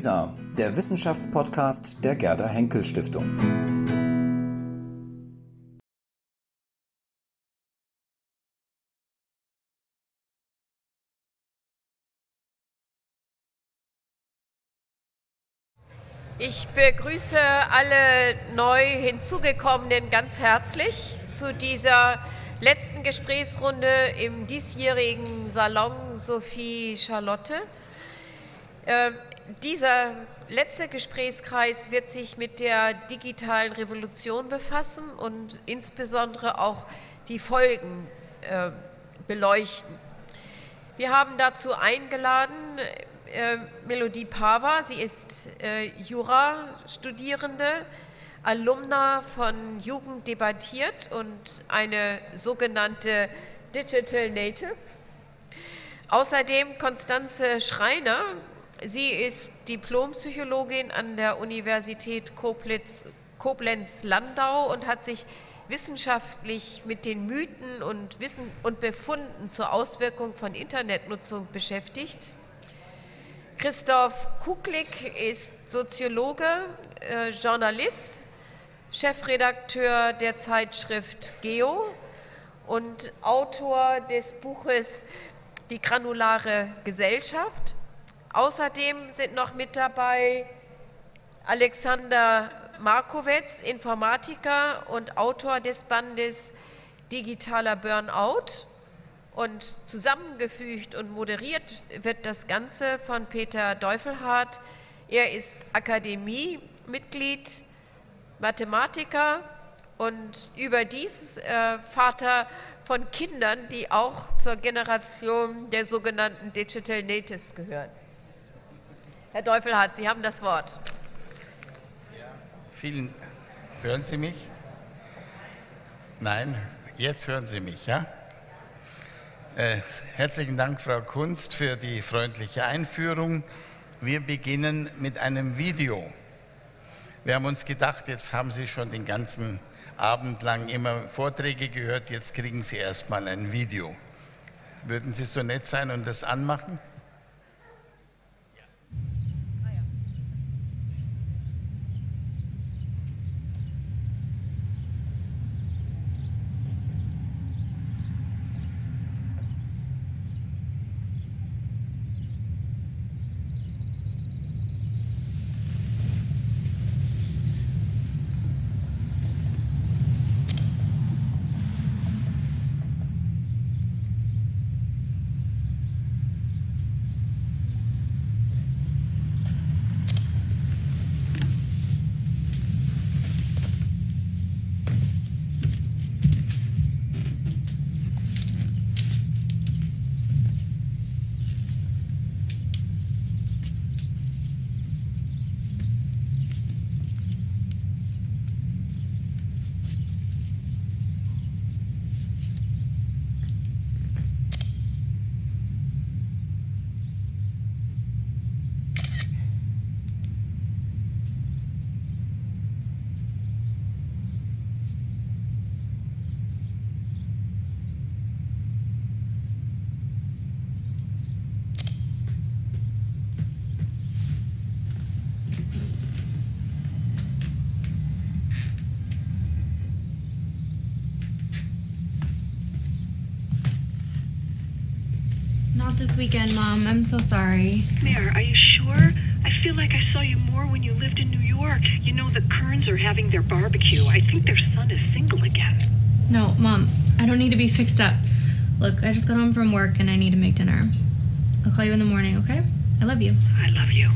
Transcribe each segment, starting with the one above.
WISA, der Wissenschaftspodcast der Gerda Henkel Stiftung. Ich begrüße alle neu hinzugekommenen ganz herzlich zu dieser letzten Gesprächsrunde im diesjährigen Salon Sophie Charlotte. Dieser letzte Gesprächskreis wird sich mit der digitalen Revolution befassen und insbesondere auch die Folgen äh, beleuchten. Wir haben dazu eingeladen äh, Melodie Pava. Sie ist äh, Jura-Studierende, Alumna von Jugend debattiert und eine sogenannte Digital Native. Außerdem Konstanze Schreiner. Sie ist Diplompsychologin an der Universität Koblenz-Landau und hat sich wissenschaftlich mit den Mythen und, Wissen und Befunden zur Auswirkung von Internetnutzung beschäftigt. Christoph Kuklik ist Soziologe, äh, Journalist, Chefredakteur der Zeitschrift Geo und Autor des Buches Die granulare Gesellschaft. Außerdem sind noch mit dabei Alexander Markowitz, Informatiker und Autor des Bandes Digitaler Burnout und zusammengefügt und moderiert wird das Ganze von Peter Deufelhardt. Er ist Akademiemitglied, Mathematiker und überdies äh, Vater von Kindern, die auch zur Generation der sogenannten Digital Natives gehören. Herr Deufelhardt, Sie haben das Wort. Ja, vielen. Hören Sie mich? Nein, jetzt hören Sie mich, ja? Äh, herzlichen Dank, Frau Kunst, für die freundliche Einführung. Wir beginnen mit einem Video. Wir haben uns gedacht, jetzt haben Sie schon den ganzen Abend lang immer Vorträge gehört, jetzt kriegen Sie erstmal ein Video. Würden Sie so nett sein und das anmachen? So sorry. Mayor, are you sure? I feel like I saw you more when you lived in New York. You know, the Kerns are having their barbecue. I think their son is single again. No, Mom, I don't need to be fixed up. Look, I just got home from work and I need to make dinner. I'll call you in the morning, okay? I love you. I love you.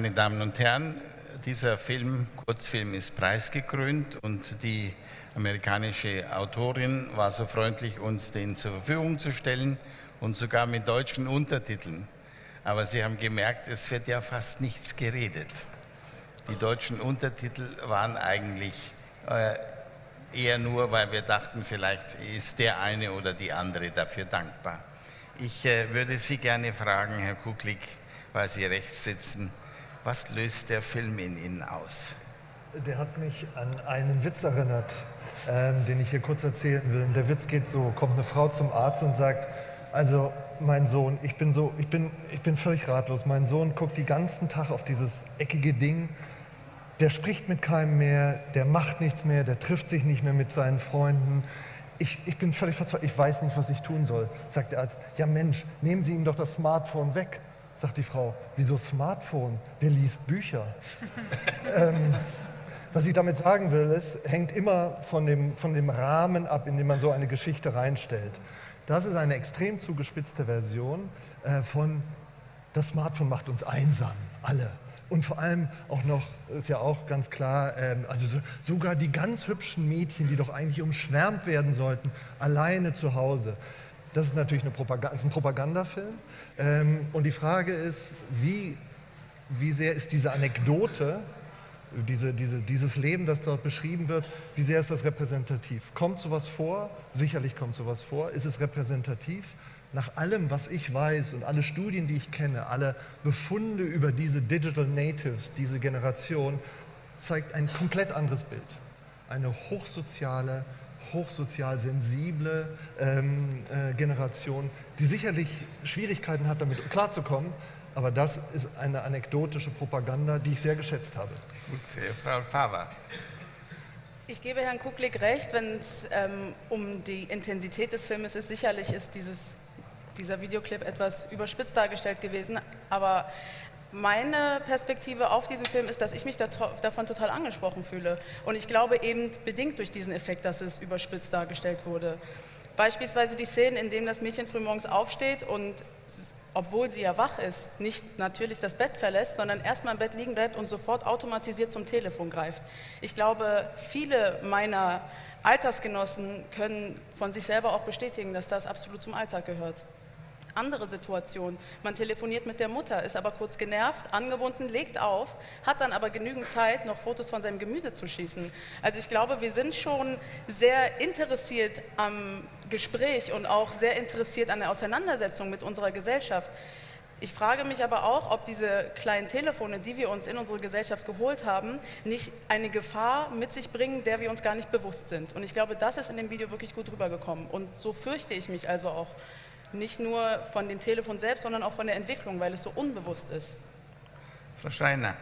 Meine Damen und Herren, dieser Film, Kurzfilm ist preisgekrönt und die amerikanische Autorin war so freundlich, uns den zur Verfügung zu stellen und sogar mit deutschen Untertiteln. Aber Sie haben gemerkt, es wird ja fast nichts geredet. Die deutschen Untertitel waren eigentlich äh, eher nur, weil wir dachten, vielleicht ist der eine oder die andere dafür dankbar. Ich äh, würde Sie gerne fragen, Herr Kuklik, weil Sie rechts sitzen, was löst der Film in Ihnen aus? Der hat mich an einen Witz erinnert, ähm, den ich hier kurz erzählen will. Und der Witz geht so, kommt eine Frau zum Arzt und sagt, also mein Sohn, ich bin so, ich bin, ich bin völlig ratlos. Mein Sohn guckt den ganzen Tag auf dieses eckige Ding. Der spricht mit keinem mehr, der macht nichts mehr, der trifft sich nicht mehr mit seinen Freunden. Ich, ich bin völlig verzweifelt, ich weiß nicht, was ich tun soll. Sagt der Arzt, ja Mensch, nehmen Sie ihm doch das Smartphone weg. Sagt die Frau, wieso Smartphone? Der liest Bücher. ähm, was ich damit sagen will, ist, hängt immer von dem, von dem Rahmen ab, in dem man so eine Geschichte reinstellt. Das ist eine extrem zugespitzte Version äh, von das Smartphone macht uns einsam, alle. Und vor allem auch noch, ist ja auch ganz klar, ähm, also so, sogar die ganz hübschen Mädchen, die doch eigentlich umschwärmt werden sollten, alleine zu Hause. Das ist natürlich eine Propaganda, ist ein Propagandafilm. Ähm, und die Frage ist, wie, wie sehr ist diese Anekdote diese, diese, dieses Leben, das dort beschrieben wird, wie sehr ist das repräsentativ? Kommt sowas vor? Sicherlich kommt sowas vor. Ist es repräsentativ? Nach allem, was ich weiß und alle Studien, die ich kenne, alle Befunde über diese Digital Natives, diese Generation, zeigt ein komplett anderes Bild. Eine hochsoziale, hochsozial sensible ähm, äh, Generation, die sicherlich Schwierigkeiten hat, damit klarzukommen, aber das ist eine anekdotische Propaganda, die ich sehr geschätzt habe. Gut, Frau Pava. Ich gebe Herrn Kuklik recht, wenn es ähm, um die Intensität des Filmes ist. Sicherlich ist dieses, dieser Videoclip etwas überspitzt dargestellt gewesen, aber meine Perspektive auf diesen Film ist, dass ich mich davon total angesprochen fühle. Und ich glaube eben bedingt durch diesen Effekt, dass es überspitzt dargestellt wurde. Beispielsweise die Szenen, in denen das Mädchen frühmorgens aufsteht und obwohl sie ja wach ist, nicht natürlich das Bett verlässt, sondern erstmal im Bett liegen bleibt und sofort automatisiert zum Telefon greift. Ich glaube, viele meiner Altersgenossen können von sich selber auch bestätigen, dass das absolut zum Alltag gehört. Andere Situation, man telefoniert mit der Mutter, ist aber kurz genervt, angebunden, legt auf, hat dann aber genügend Zeit, noch Fotos von seinem Gemüse zu schießen. Also ich glaube, wir sind schon sehr interessiert am Gespräch und auch sehr interessiert an der Auseinandersetzung mit unserer Gesellschaft. Ich frage mich aber auch, ob diese kleinen Telefone, die wir uns in unsere Gesellschaft geholt haben, nicht eine Gefahr mit sich bringen, der wir uns gar nicht bewusst sind. Und ich glaube, das ist in dem Video wirklich gut rübergekommen. Und so fürchte ich mich also auch nicht nur von dem Telefon selbst, sondern auch von der Entwicklung, weil es so unbewusst ist. Frau Schreiner.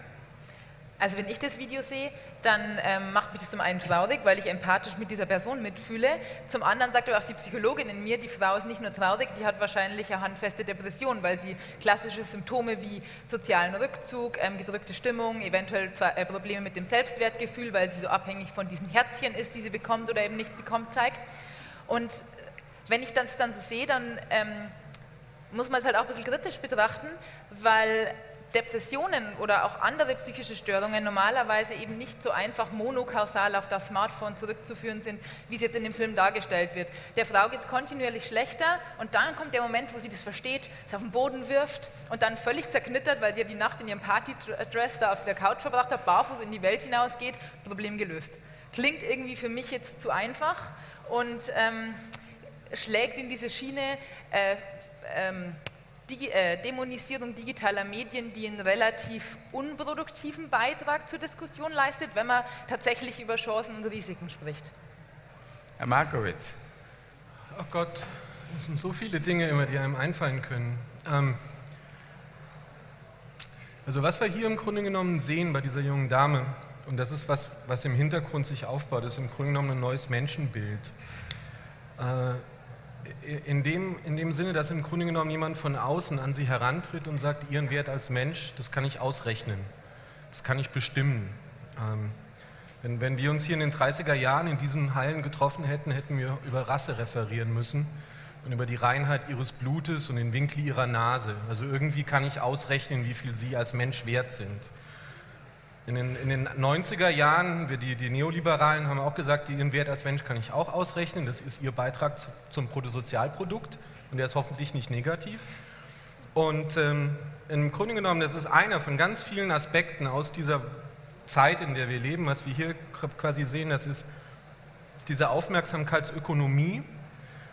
Also wenn ich das Video sehe, dann ähm, macht mich das zum einen traurig, weil ich empathisch mit dieser Person mitfühle. Zum anderen sagt aber auch die Psychologin in mir, die Frau ist nicht nur traurig, die hat wahrscheinlich eine handfeste Depression, weil sie klassische Symptome wie sozialen Rückzug, ähm, gedrückte Stimmung, eventuell äh, Probleme mit dem Selbstwertgefühl, weil sie so abhängig von diesen Herzchen ist, die sie bekommt oder eben nicht bekommt, zeigt. Und wenn ich das dann so sehe, dann ähm, muss man es halt auch ein bisschen kritisch betrachten, weil Depressionen oder auch andere psychische Störungen normalerweise eben nicht so einfach monokausal auf das Smartphone zurückzuführen sind, wie es jetzt in dem Film dargestellt wird. Der Frau geht es kontinuierlich schlechter und dann kommt der Moment, wo sie das versteht, es auf den Boden wirft und dann völlig zerknittert, weil sie ja die Nacht in ihrem Partydress da auf der Couch verbracht hat, barfuß in die Welt hinausgeht, Problem gelöst. Klingt irgendwie für mich jetzt zu einfach und ähm, schlägt in diese Schiene äh, ähm, die äh, Dämonisierung digitaler Medien, die einen relativ unproduktiven Beitrag zur Diskussion leistet, wenn man tatsächlich über Chancen und Risiken spricht. Herr Markowitz. Oh Gott, es sind so viele Dinge immer, die einem einfallen können. Ähm, also was wir hier im Grunde genommen sehen bei dieser jungen Dame, und das ist was, was im Hintergrund sich aufbaut, ist im Grunde genommen ein neues Menschenbild. Äh, in dem, in dem Sinne, dass im Grunde genommen jemand von außen an sie herantritt und sagt, ihren Wert als Mensch, das kann ich ausrechnen, das kann ich bestimmen. Ähm, wenn, wenn wir uns hier in den 30er Jahren in diesen Hallen getroffen hätten, hätten wir über Rasse referieren müssen. und über die Reinheit ihres Blutes und den Winkel ihrer Nase. Also irgendwie kann ich ausrechnen, wie viel sie als Mensch wert sind. In den, in den 90er Jahren, wir, die, die, Neoliberalen haben auch gesagt, ihren Wert als Mensch kann ich auch ausrechnen. Das ist ihr Beitrag zu, zum Bruttosozialprodukt und der ist hoffentlich nicht negativ. Und ähm, im Grunde genommen, das ist einer von ganz vielen Aspekten aus dieser Zeit, in der wir leben, was wir hier quasi sehen, das ist, ist diese Aufmerksamkeitsökonomie,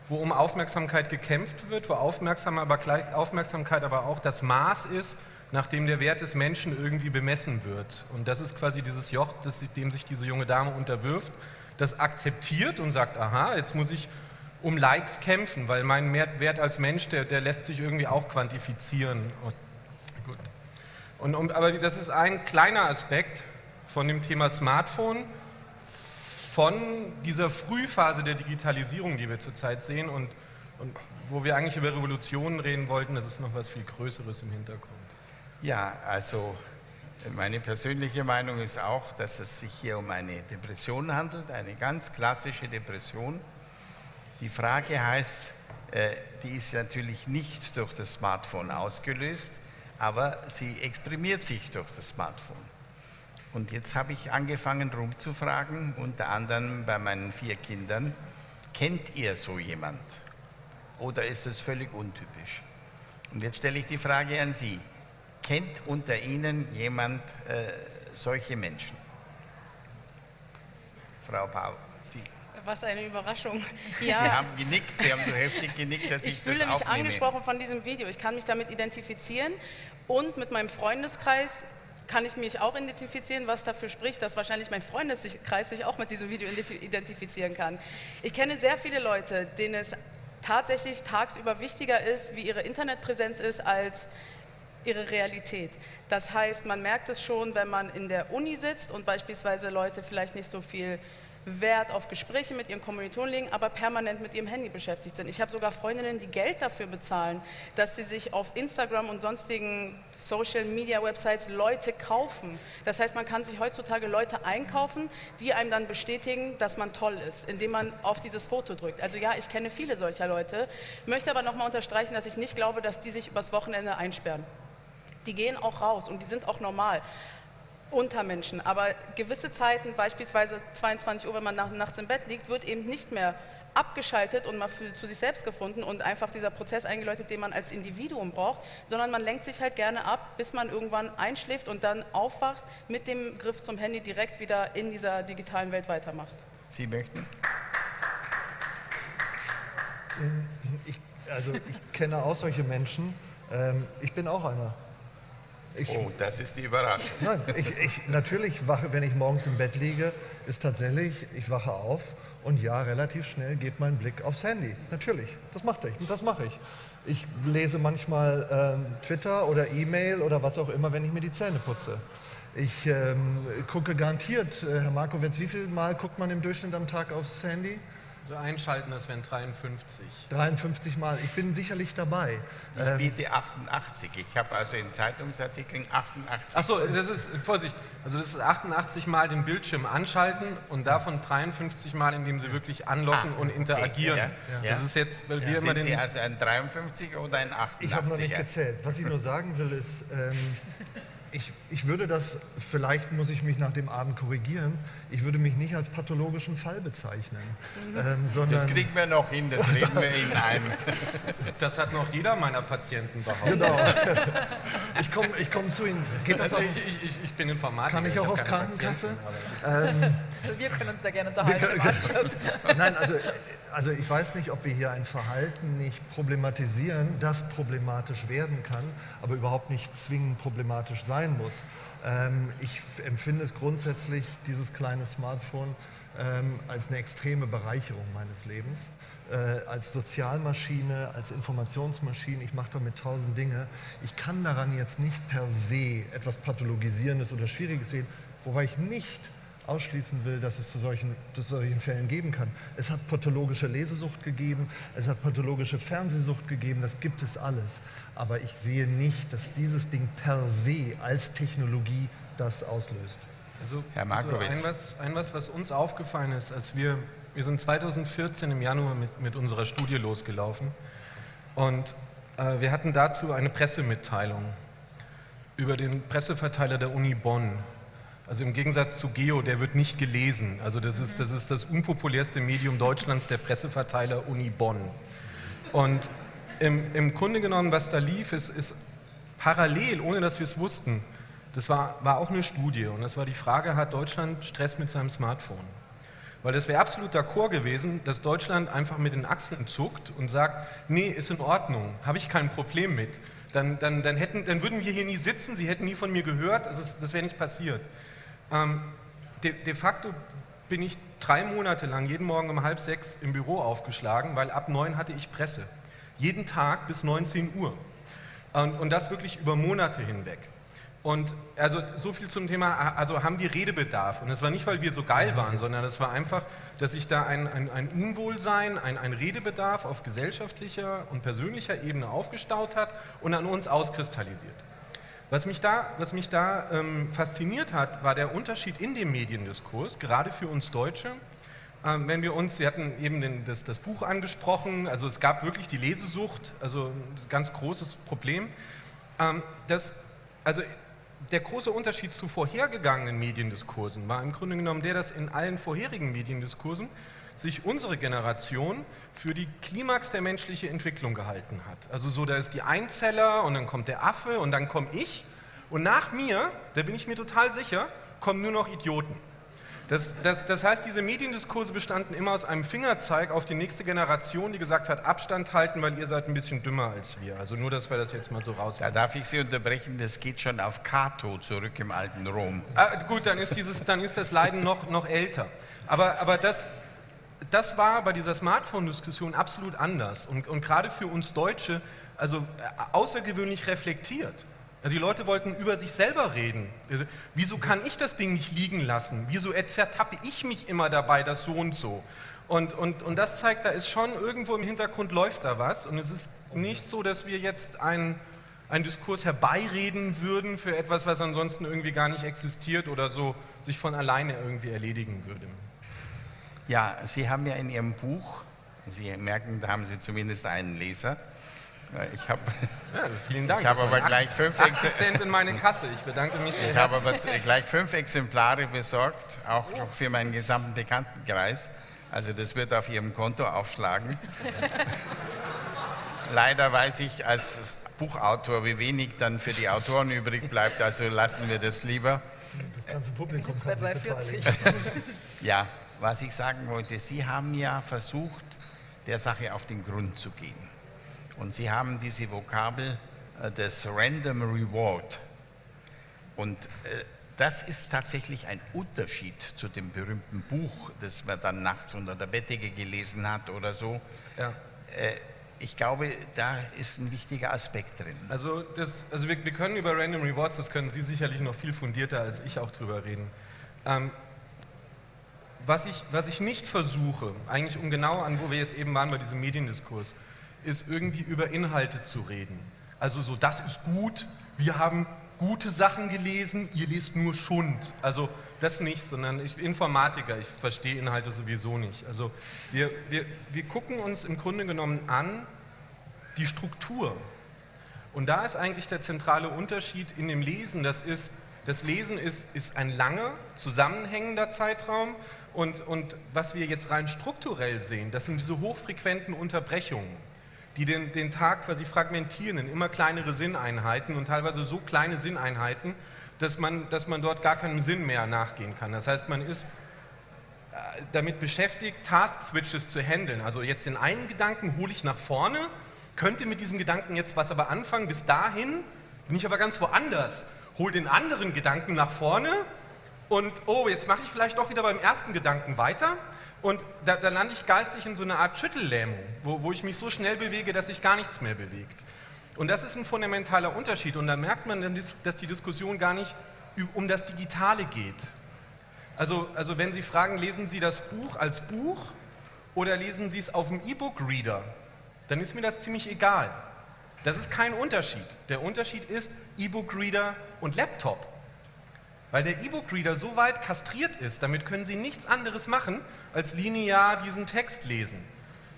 wo um Aufmerksamkeit gekämpft wird, wo Aufmerksam aber gleich, Aufmerksamkeit aber auch das Maß ist, nach dem der Wert des Menschen irgendwie bemessen wird. Und das ist quasi dieses Joch, das, dem sich diese junge Dame unterwirft, das akzeptiert und sagt, aha, jetzt muss ich um Likes kämpfen, weil mein Wert als Mensch, der, der lässt sich irgendwie auch quantifizieren. Und, gut. Und, und, aber das ist ein kleiner Aspekt von dem Thema Smartphone, von dieser Frühphase der Digitalisierung, die wir zurzeit sehen und, und wo wir eigentlich über Revolutionen reden wollten, das ist noch was viel Größeres im Hintergrund. Ja, also meine persönliche Meinung ist auch, dass es sich hier um eine Depression handelt, eine ganz klassische Depression. Die Frage heißt, äh, die ist natürlich nicht durch das Smartphone ausgelöst, aber sie exprimiert sich durch das Smartphone. Und jetzt habe ich angefangen rumzufragen, unter anderem bei meinen vier Kindern, kennt ihr so jemand? Oder ist es völlig untypisch? Und jetzt stelle ich die Frage an Sie. Kennt unter Ihnen jemand äh, solche Menschen? Frau Bauer, Sie. Was eine Überraschung. Ja. Sie haben genickt, Sie haben so heftig genickt, dass ich, ich fühle das mich angesprochen von diesem Video. Ich kann mich damit identifizieren und mit meinem Freundeskreis kann ich mich auch identifizieren, was dafür spricht, dass wahrscheinlich mein Freundeskreis sich auch mit diesem Video identifizieren kann. Ich kenne sehr viele Leute, denen es tatsächlich tagsüber wichtiger ist, wie ihre Internetpräsenz ist, als ihre Realität. Das heißt, man merkt es schon, wenn man in der Uni sitzt und beispielsweise Leute vielleicht nicht so viel Wert auf Gespräche mit ihren Kommilitonen legen, aber permanent mit ihrem Handy beschäftigt sind. Ich habe sogar Freundinnen, die Geld dafür bezahlen, dass sie sich auf Instagram und sonstigen Social-Media-Websites Leute kaufen. Das heißt, man kann sich heutzutage Leute einkaufen, die einem dann bestätigen, dass man toll ist, indem man auf dieses Foto drückt. Also ja, ich kenne viele solcher Leute, möchte aber nochmal unterstreichen, dass ich nicht glaube, dass die sich übers Wochenende einsperren. Die gehen auch raus und die sind auch normal unter Menschen. Aber gewisse Zeiten, beispielsweise 22 Uhr, wenn man nachts im Bett liegt, wird eben nicht mehr abgeschaltet und mal für, zu sich selbst gefunden und einfach dieser Prozess eingeläutet, den man als Individuum braucht, sondern man lenkt sich halt gerne ab, bis man irgendwann einschläft und dann aufwacht, mit dem Griff zum Handy direkt wieder in dieser digitalen Welt weitermacht. Sie möchten? Ich, also ich kenne auch solche Menschen. Ähm, ich bin auch einer. Ich, oh, das ist die Überraschung. Nein, ich, ich, natürlich wache, wenn ich morgens im Bett liege, ist tatsächlich, ich wache auf und ja, relativ schnell geht mein Blick aufs Handy. Natürlich, das macht ich und das mache ich. Ich lese manchmal ähm, Twitter oder E-Mail oder was auch immer, wenn ich mir die Zähne putze. Ich ähm, gucke garantiert, äh, Herr Markowitz, wie viel Mal guckt man im Durchschnitt am Tag aufs Handy? So einschalten, das wären 53. 53 Mal. Ich bin sicherlich dabei. Ich ähm, biete 88. Ich habe also in Zeitungsartikeln 88. Achso, das ist, Vorsicht, also das ist 88 Mal den Bildschirm anschalten und davon 53 Mal, indem Sie wirklich anlocken ah, und interagieren. Okay, ja, ja. Das ist jetzt, weil ja, wir immer den... Sie also ein 53 oder ein 88? Ich habe noch nicht gezählt. Was ich nur sagen will, ist, ähm, ich, ich würde das, vielleicht muss ich mich nach dem Abend korrigieren, ich würde mich nicht als pathologischen Fall bezeichnen. Mhm. Ähm, sondern das kriegen wir noch hin, das reden wir Ihnen ein. Das hat noch jeder meiner Patienten behauptet. Genau. Ich komme ich komm zu Ihnen. Geht das also auch? Ich, ich, ich, bin Informatiker. Kann ich auch ich auf Krankenkasse? Ähm, also wir können uns da gerne unterhalten. Können, Nein, also also ich weiß nicht, ob wir hier ein Verhalten nicht problematisieren, das problematisch werden kann, aber überhaupt nicht zwingend problematisch sein muss. Ähm, ich empfinde es grundsätzlich, dieses kleine Smartphone, ähm, als eine extreme Bereicherung meines Lebens. Äh, als Sozialmaschine, als Informationsmaschine, ich mache damit tausend Dinge. Ich kann daran jetzt nicht per se etwas Pathologisierendes oder Schwieriges sehen, wobei ich nicht ausschließen will, dass es zu solchen, zu solchen Fällen geben kann. Es hat pathologische Lesesucht gegeben, es hat pathologische Fernsehsucht gegeben, das gibt es alles. Aber ich sehe nicht, dass dieses Ding per se als Technologie das auslöst. Also, Herr Markowitz. Also ein, was, ein was, was uns aufgefallen ist, als wir Wir sind 2014 im Januar mit, mit unserer Studie losgelaufen und äh, wir hatten dazu eine Pressemitteilung über den Presseverteiler der Uni Bonn. Also im Gegensatz zu Geo, der wird nicht gelesen. Also das ist das, ist das unpopulärste Medium Deutschlands, der Presseverteiler Uni Bonn. Und im, im Grunde genommen, was da lief, ist, ist parallel, ohne dass wir es wussten, das war, war auch eine Studie und das war die Frage, hat Deutschland Stress mit seinem Smartphone? Weil das wäre absolut d'accord gewesen, dass Deutschland einfach mit den Achseln zuckt und sagt, nee, ist in Ordnung, habe ich kein Problem mit. Dann, dann, dann, hätten, dann würden wir hier nie sitzen, Sie hätten nie von mir gehört, also das wäre nicht passiert. Ähm, de, de facto bin ich drei Monate lang jeden Morgen um halb sechs im Büro aufgeschlagen, weil ab neun hatte ich Presse. Jeden Tag bis 19 Uhr. Und, und das wirklich über Monate hinweg. Und also so viel zum Thema, also haben wir Redebedarf. Und das war nicht, weil wir so geil waren, sondern das war einfach, dass sich da ein, ein, ein Unwohlsein, ein, ein, Redebedarf auf gesellschaftlicher und persönlicher Ebene aufgestaut hat und an uns auskristallisiert. Was mich da, was mich da ähm, fasziniert hat, war der Unterschied in dem Mediendiskurs, gerade für uns Deutsche. Ähm, wenn wir uns, Sie hatten eben den, das, das Buch angesprochen, also es gab wirklich die Lesesucht, also ein ganz großes Problem. Ähm, das, also der große Unterschied zu vorhergegangenen Mediendiskursen war im Grunde genommen der, dass in allen vorherigen Mediendiskursen sich unsere Generation für die Klimax der menschlichen Entwicklung gehalten hat. Also so, da ist die Einzeller und dann kommt der Affe und dann komme ich und nach mir, da bin ich mir total sicher, kommen nur noch Idioten. Das, das, das, heißt, diese Mediendiskurse bestanden immer aus einem Fingerzeig auf die nächste Generation, die gesagt hat, Abstand halten, weil ihr seid ein bisschen dümmer als wir. Also nur, dass wir das jetzt mal so raus. Ja, darf ich Sie unterbrechen? Das geht schon auf Cato zurück im alten Rom. Ah, gut, dann ist, dieses, dann ist das Leiden noch, noch älter. Aber, aber das, das war bei dieser Smartphone-Diskussion absolut anders und, und gerade für uns Deutsche also äh, außergewöhnlich reflektiert. Also die Leute wollten über sich selber reden. Also, wieso kann ich das Ding nicht liegen lassen? Wieso zertappe ich mich immer dabei, das so und so? Und, und, und das zeigt, da ist schon irgendwo im Hintergrund läuft da was. Und es ist nicht so, dass wir jetzt einen, einen Diskurs herbeireden würden für etwas, was ansonsten irgendwie gar nicht existiert oder so sich von alleine irgendwie erledigen würde. Ja, Sie haben ja in Ihrem Buch, Sie merken, da haben Sie zumindest einen Leser, ich habe ja, vielen Dank. Ich habe aber gleich fünf Exemplare in meine Kasse. Ich bedanke mich sehr. Ich habe aber gleich fünf Exemplare besorgt, auch noch für meinen gesamten Bekanntenkreis. Also das wird auf Ihrem Konto aufschlagen. Leider weiß ich als Buchautor, wie wenig dann für die Autoren übrig bleibt. Also lassen wir das lieber. Das ganze Publikum kann bei 240. Ja, was ich sagen wollte, Sie haben ja versucht, der Sache auf den Grund zu gehen. Und Sie haben diese Vokabel äh, des Random Reward. Und äh, das ist tatsächlich ein Unterschied zu dem berühmten Buch, das man dann nachts unter der Bettdecke gelesen hat oder so. Ja. Äh, ich glaube, da ist ein wichtiger Aspekt drin. Also, das, also wir, wir, können über Random Rewards, das können Sie sicherlich noch viel fundierter als ich auch drüber reden. Ähm, was, ich, was ich nicht versuche, eigentlich um genau an, wo wir jetzt eben waren bei diesem Mediendiskurs, ist irgendwie über Inhalte zu reden. Also so, das ist gut, wir haben gute Sachen gelesen, ihr lest nur Schund. Also das nicht, sondern ich Informatiker, ich verstehe Inhalte sowieso nicht. Also wir, wir, wir gucken uns im Grunde genommen an die Struktur. Und da ist eigentlich der zentrale Unterschied in dem Lesen, das ist, das Lesen ist, ist ein langer, zusammenhängender Zeitraum und, und was wir jetzt rein strukturell sehen, das sind diese hochfrequenten Unterbrechungen die den, den Tag quasi fragmentieren in immer kleinere Sinneinheiten und teilweise so kleine Sinneinheiten, dass man, dass man dort gar keinem Sinn mehr nachgehen kann. Das heißt, man ist äh, damit beschäftigt, Task-Switches zu handeln. Also jetzt den einen Gedanken hole ich nach vorne, könnte mit diesem Gedanken jetzt was aber anfangen, bis dahin bin ich aber ganz woanders, hole den anderen Gedanken nach vorne und oh, jetzt mache ich vielleicht doch wieder beim ersten Gedanken weiter und da, da lande ich geistig in so einer Art Schüttellähmung, wo, wo ich mich so schnell bewege, dass sich gar nichts mehr bewegt. Und das ist ein fundamentaler Unterschied. Und da merkt man, dann, dass die Diskussion gar nicht um das Digitale geht. Also, also wenn Sie fragen, lesen Sie das Buch als Buch oder lesen Sie es auf dem E-Book-Reader, dann ist mir das ziemlich egal. Das ist kein Unterschied. Der Unterschied ist E-Book-Reader und Laptop. Weil der E-Book-Reader so weit kastriert ist, damit können Sie nichts anderes machen, als linear diesen Text lesen.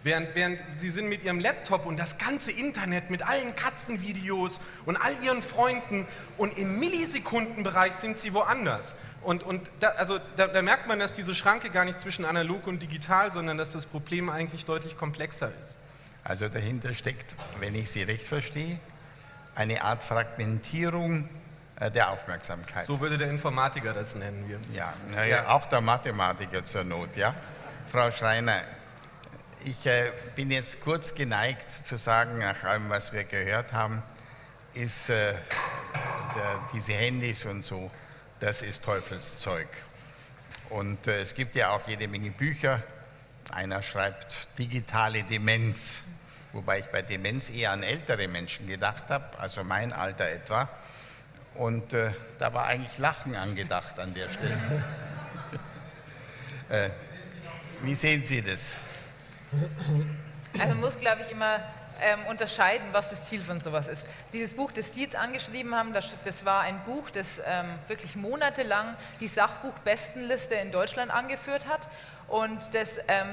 Während, während Sie sind mit Ihrem Laptop und das ganze Internet mit allen Katzenvideos und all Ihren Freunden und im Millisekundenbereich sind Sie woanders. Und, und da, also da, da merkt man, dass diese Schranke gar nicht zwischen analog und digital, sondern dass das Problem eigentlich deutlich komplexer ist. Also dahinter steckt, wenn ich Sie recht verstehe, eine Art Fragmentierung der Aufmerksamkeit. So würde der Informatiker das nennen wir. Ja, naja, ja. auch der Mathematiker zur Not, ja. Frau Schreiner, ich äh, bin jetzt kurz geneigt zu sagen, nach allem, was wir gehört haben, ist äh, der, diese Handys und so, das ist Teufelszeug. Und äh, es gibt ja auch jede Menge Bücher. Einer schreibt digitale Demenz, wobei ich bei Demenz eher an ältere Menschen gedacht habe, also mein Alter etwa. Und äh, da war eigentlich Lachen angedacht an der Stelle. äh, wie sehen Sie das? Also man muss, glaube ich, immer ähm, unterscheiden, was das Ziel von sowas ist. Dieses Buch, das Sie jetzt angeschrieben haben, das, das war ein Buch, das ähm, wirklich monatelang die Sachbuchbestenliste in Deutschland angeführt hat und das ähm,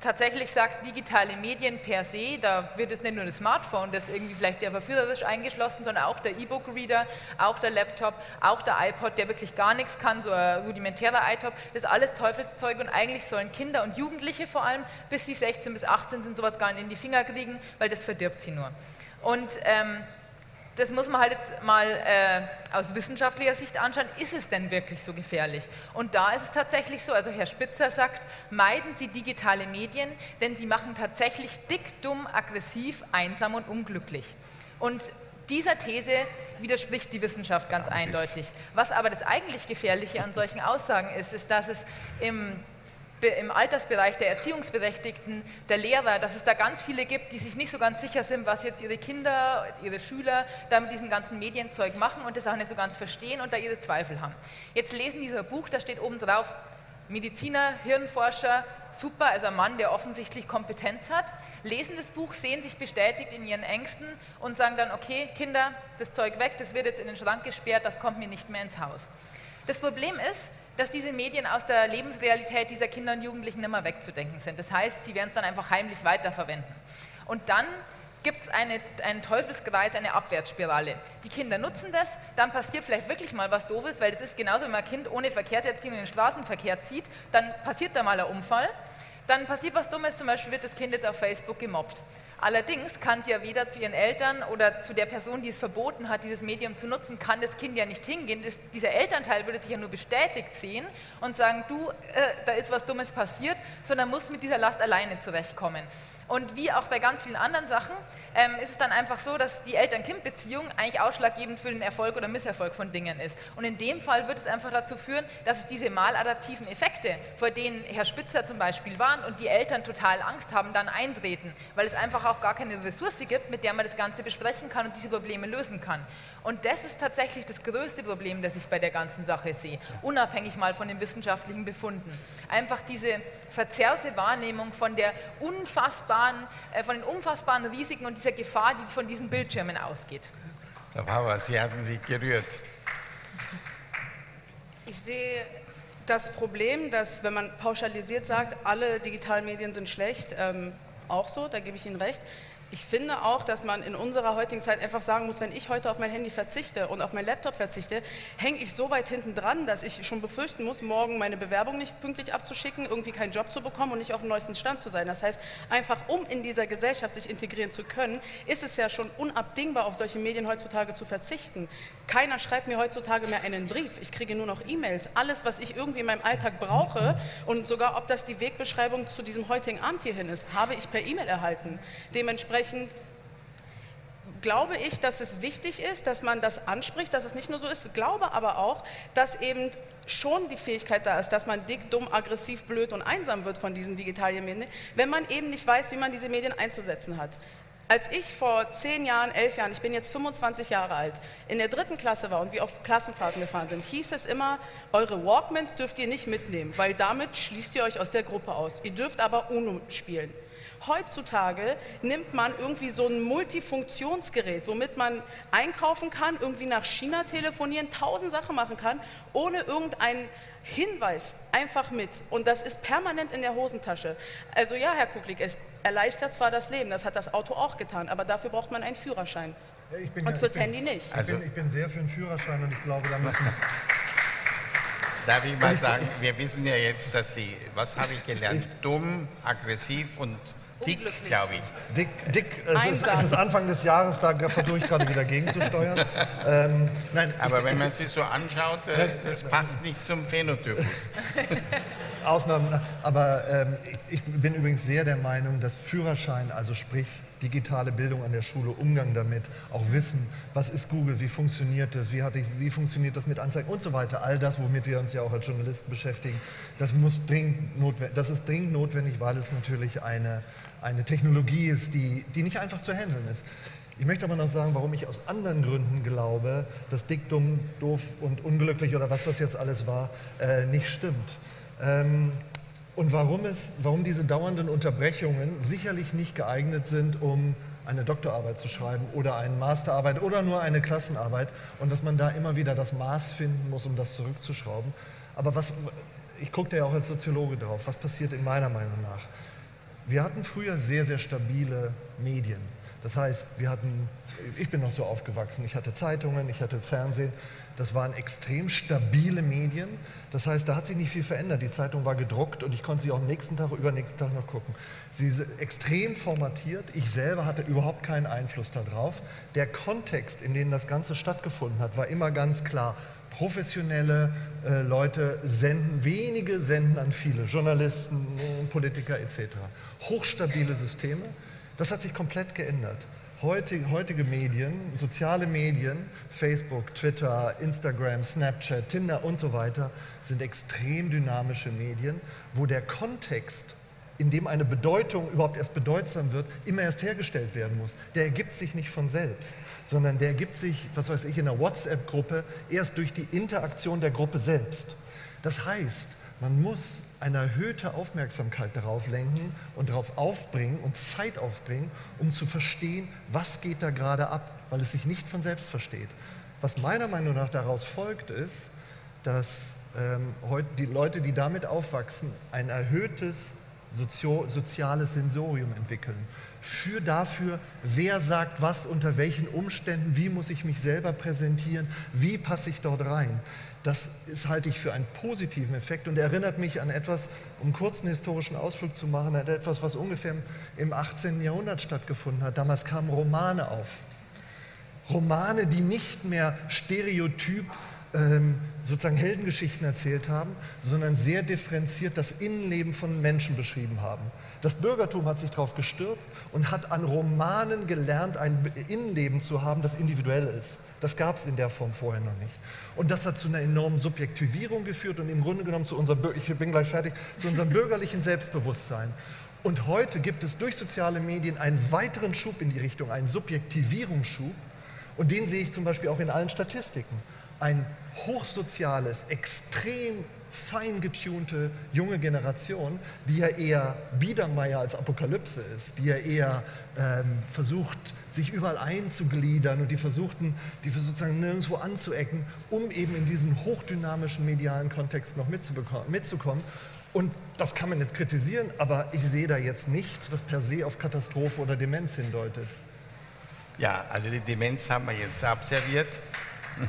tatsächlich sagt, digitale Medien per se, da wird es nicht nur das Smartphone, das irgendwie vielleicht sehr verführerisch eingeschlossen, sondern auch der E-Book-Reader, auch der Laptop, auch der iPod, der wirklich gar nichts kann, so ein rudimentärer iTop, das ist alles Teufelszeug und eigentlich sollen Kinder und Jugendliche vor allem, bis sie 16 bis 18 sind, sowas gar nicht in die Finger kriegen, weil das verdirbt sie nur. Und ähm, das muss man halt jetzt mal äh, aus wissenschaftlicher Sicht anschauen, ist es denn wirklich so gefährlich? Und da ist es tatsächlich so, also Herr Spitzer sagt, meiden Sie digitale Medien, denn sie machen tatsächlich dick, dumm, aggressiv, einsam und unglücklich. Und dieser These widerspricht die Wissenschaft ganz eindeutig. Was aber das eigentlich Gefährliche an solchen Aussagen ist, ist, dass es im im Altersbereich der Erziehungsberechtigten, der Lehrer, dass es da ganz viele gibt, die sich nicht so ganz sicher sind, was jetzt ihre Kinder, ihre Schüler da mit diesem ganzen Medienzeug machen und das auch nicht so ganz verstehen und da ihre Zweifel haben. Jetzt lesen dieser Buch, da steht oben drauf, Mediziner, Hirnforscher, super, also ein Mann, der offensichtlich Kompetenz hat, lesen das Buch, sehen sich bestätigt in ihren Ängsten und sagen dann, okay, Kinder, das Zeug weg, das wird jetzt in den Schrank gesperrt, das kommt mir nicht mehr ins Haus. Das Problem ist, dass diese Medien aus der Lebensrealität dieser Kinder und Jugendlichen immer wegzudenken sind. Das heißt, sie werden es dann einfach heimlich weiterverwenden. Und dann gibt es eine, einen Teufelskreis, eine Abwärtsspirale. Die Kinder nutzen das, dann passiert vielleicht wirklich mal was Doofes, weil das ist genauso, wenn man ein Kind ohne Verkehrserziehung in den Straßenverkehr zieht, dann passiert da mal ein Unfall. Dann passiert was Dummes, zum Beispiel wird das Kind jetzt auf Facebook gemobbt. Allerdings kann sie ja weder zu ihren Eltern oder zu der Person, die es verboten hat, dieses Medium zu nutzen, kann das Kind ja nicht hingehen. Das, dieser Elternteil würde sich ja nur bestätigt sehen und sagen, du, äh, da ist was Dummes passiert, sondern muss mit dieser Last alleine zurechtkommen. Und wie auch bei ganz vielen anderen Sachen ähm, ist es dann einfach so, dass die Eltern-Kind-Beziehung eigentlich ausschlaggebend für den Erfolg oder Misserfolg von Dingen ist. Und in dem Fall wird es einfach dazu führen, dass es diese maladaptiven Effekte, vor denen Herr Spitzer zum Beispiel waren und die Eltern total Angst haben, dann eintreten, weil es einfach auch gar keine Ressource gibt, mit der man das Ganze besprechen kann und diese Probleme lösen kann. Und das ist tatsächlich das größte Problem, das ich bei der ganzen Sache sehe, unabhängig mal von den wissenschaftlichen Befunden. Einfach diese verzerrte Wahrnehmung von, der unfassbaren, äh, von den unfassbaren Risiken und dieser Gefahr, die von diesen Bildschirmen ausgeht. Frau Bauer, Sie hatten sich gerührt. Ich sehe das Problem, dass wenn man pauschalisiert sagt, alle digitalen Medien sind schlecht, ähm, auch so, da gebe ich Ihnen recht ich finde auch, dass man in unserer heutigen Zeit einfach sagen muss, wenn ich heute auf mein Handy verzichte und auf meinen Laptop verzichte, hänge ich so weit hinten dran, dass ich schon befürchten muss, morgen meine Bewerbung nicht pünktlich abzuschicken, irgendwie keinen Job zu bekommen und nicht auf dem neuesten Stand zu sein. Das heißt, einfach um in dieser Gesellschaft sich integrieren zu können, ist es ja schon unabdingbar, auf solche Medien heutzutage zu verzichten. Keiner schreibt mir heutzutage mehr einen Brief. Ich kriege nur noch E-Mails. Alles, was ich irgendwie in meinem Alltag brauche und sogar ob das die Wegbeschreibung zu diesem heutigen Abend hierhin ist, habe ich per E-Mail erhalten. Dementsprechend dementsprechend glaube ich, dass es wichtig ist, dass man das anspricht, dass es nicht nur so ist. Ich glaube aber auch, dass eben schon die Fähigkeit da ist, dass man dick, dumm, aggressiv, blöd und einsam wird von diesen digitalen Medien, wenn man eben nicht weiß, wie man diese Medien einzusetzen hat. Als ich vor zehn Jahren, elf Jahren, ich bin jetzt 25 Jahre alt, in der dritten Klasse war und wir auf Klassenfahrten gefahren sind, hieß es immer, eure Walkmans dürft ihr nicht mitnehmen, weil damit schließt ihr euch aus der Gruppe aus. Ihr dürft aber UNO spielen. Heutzutage nimmt man irgendwie so ein Multifunktionsgerät, womit man einkaufen kann, irgendwie nach China telefonieren, tausend Sachen machen kann, ohne irgendeinen Hinweis einfach mit. Und das ist permanent in der Hosentasche. Also ja, Herr Kuklik, es erleichtert zwar das Leben, das hat das Auto auch getan, aber dafür braucht man einen Führerschein. und ja, fürs bin, Handy nicht. Also, ich, bin, ich bin sehr für einen Führerschein und ich glaube, da müssen... Darf ich mal sagen, wir wissen ja jetzt, dass Sie, was habe ich gelernt, dumm, aggressiv und dick, glaube ich. Dick, dick es, ist, es ist Anfang des Jahres, da versuche ich gerade wieder gegenzusteuern. Ähm, nein, Aber ich, wenn man sich so anschaut, äh, das passt nicht zum Phänotypus. Ausnahmen, aber ähm, ich bin übrigens sehr der Meinung, dass Führerschein, also sprich digitale Bildung an der Schule, Umgang damit, auch Wissen, was ist Google, wie funktioniert das, wie, ich, wie funktioniert das mit Anzeigen und so weiter. All das, womit wir uns ja auch als Journalisten beschäftigen, das, muss dringend notwendig, das ist dringend notwendig, weil es natürlich eine, eine Technologie ist, die, die nicht einfach zu handeln ist. Ich möchte aber noch sagen, warum ich aus anderen Gründen glaube, dass Diktum doof und unglücklich oder was das jetzt alles war, äh, nicht stimmt. Ähm, und warum, es, warum diese dauernden Unterbrechungen sicherlich nicht geeignet sind, um eine Doktorarbeit zu schreiben oder eine Masterarbeit oder nur eine Klassenarbeit und dass man da immer wieder das Maß finden muss, um das zurückzuschrauben. Aber was, ich gucke da ja auch als Soziologe drauf, was passiert in meiner Meinung nach? Wir hatten früher sehr, sehr stabile Medien. Das heißt, wir hatten, ich bin noch so aufgewachsen, ich hatte Zeitungen, ich hatte Fernsehen, das waren extrem stabile Medien. Das heißt, da hat sich nicht viel verändert. Die Zeitung war gedruckt und ich konnte sie auch am nächsten Tag, übernächsten Tag noch gucken. Sie ist extrem formatiert. Ich selber hatte überhaupt keinen Einfluss darauf. Der Kontext, in dem das Ganze stattgefunden hat, war immer ganz klar. Professionelle äh, Leute senden, wenige senden an viele, Journalisten, Politiker etc. Hochstabile Systeme. Das hat sich komplett geändert heutige, heutige Medien, soziale Medien, Facebook, Twitter, Instagram, Snapchat, Tinder und so weiter, sind extrem dynamische Medien, wo der Kontext, in dem eine Bedeutung überhaupt erst bedeutsam wird, immer erst hergestellt werden muss. Der ergibt sich nicht von selbst, sondern der ergibt sich, was weiß ich, in einer WhatsApp-Gruppe erst durch die Interaktion der Gruppe selbst. Das heißt, man muss eine erhöhte Aufmerksamkeit darauf lenken und darauf aufbringen und Zeit aufbringen, um zu verstehen, was geht da gerade ab, weil es sich nicht von selbst versteht. Was meiner Meinung nach daraus folgt, ist, dass ähm, heute die Leute, die damit aufwachsen, ein erhöhtes Sozio soziales Sensorium entwickeln. Für dafür, wer sagt was, unter welchen Umständen, wie muss ich mich selber präsentieren, wie passe ich dort rein. Das ist, halte ich für einen positiven Effekt und erinnert mich an etwas, um einen kurzen historischen Ausflug zu machen, an etwas, was ungefähr im 18. Jahrhundert stattgefunden hat. Damals kamen Romane auf. Romane, die nicht mehr stereotyp ähm, sozusagen Heldengeschichten erzählt haben, sondern sehr differenziert das Innenleben von Menschen beschrieben haben. Das Bürgertum hat sich darauf gestürzt und hat an Romanen gelernt, ein Innenleben zu haben, das individuell ist. Das gab es in der Form vorher noch nicht. Und das hat zu einer enormen Subjektivierung geführt und im Grunde genommen zu unserem, ich bin gleich fertig, zu unserem bürgerlichen Selbstbewusstsein. Und heute gibt es durch soziale Medien einen weiteren Schub in die Richtung, einen Subjektivierungsschub. Und den sehe ich zum Beispiel auch in allen Statistiken. Ein hochsoziales, extrem fein getunte junge Generation, die ja eher Biedermeier als Apokalypse ist, die ja eher ähm, versucht, sich überall einzugliedern und die versuchten, die sozusagen nirgendwo anzuecken, um eben in diesen hochdynamischen medialen Kontext noch mitzukommen. Und das kann man jetzt kritisieren, aber ich sehe da jetzt nichts, was per se auf Katastrophe oder Demenz hindeutet. Ja, also die Demenz haben wir jetzt abserviert.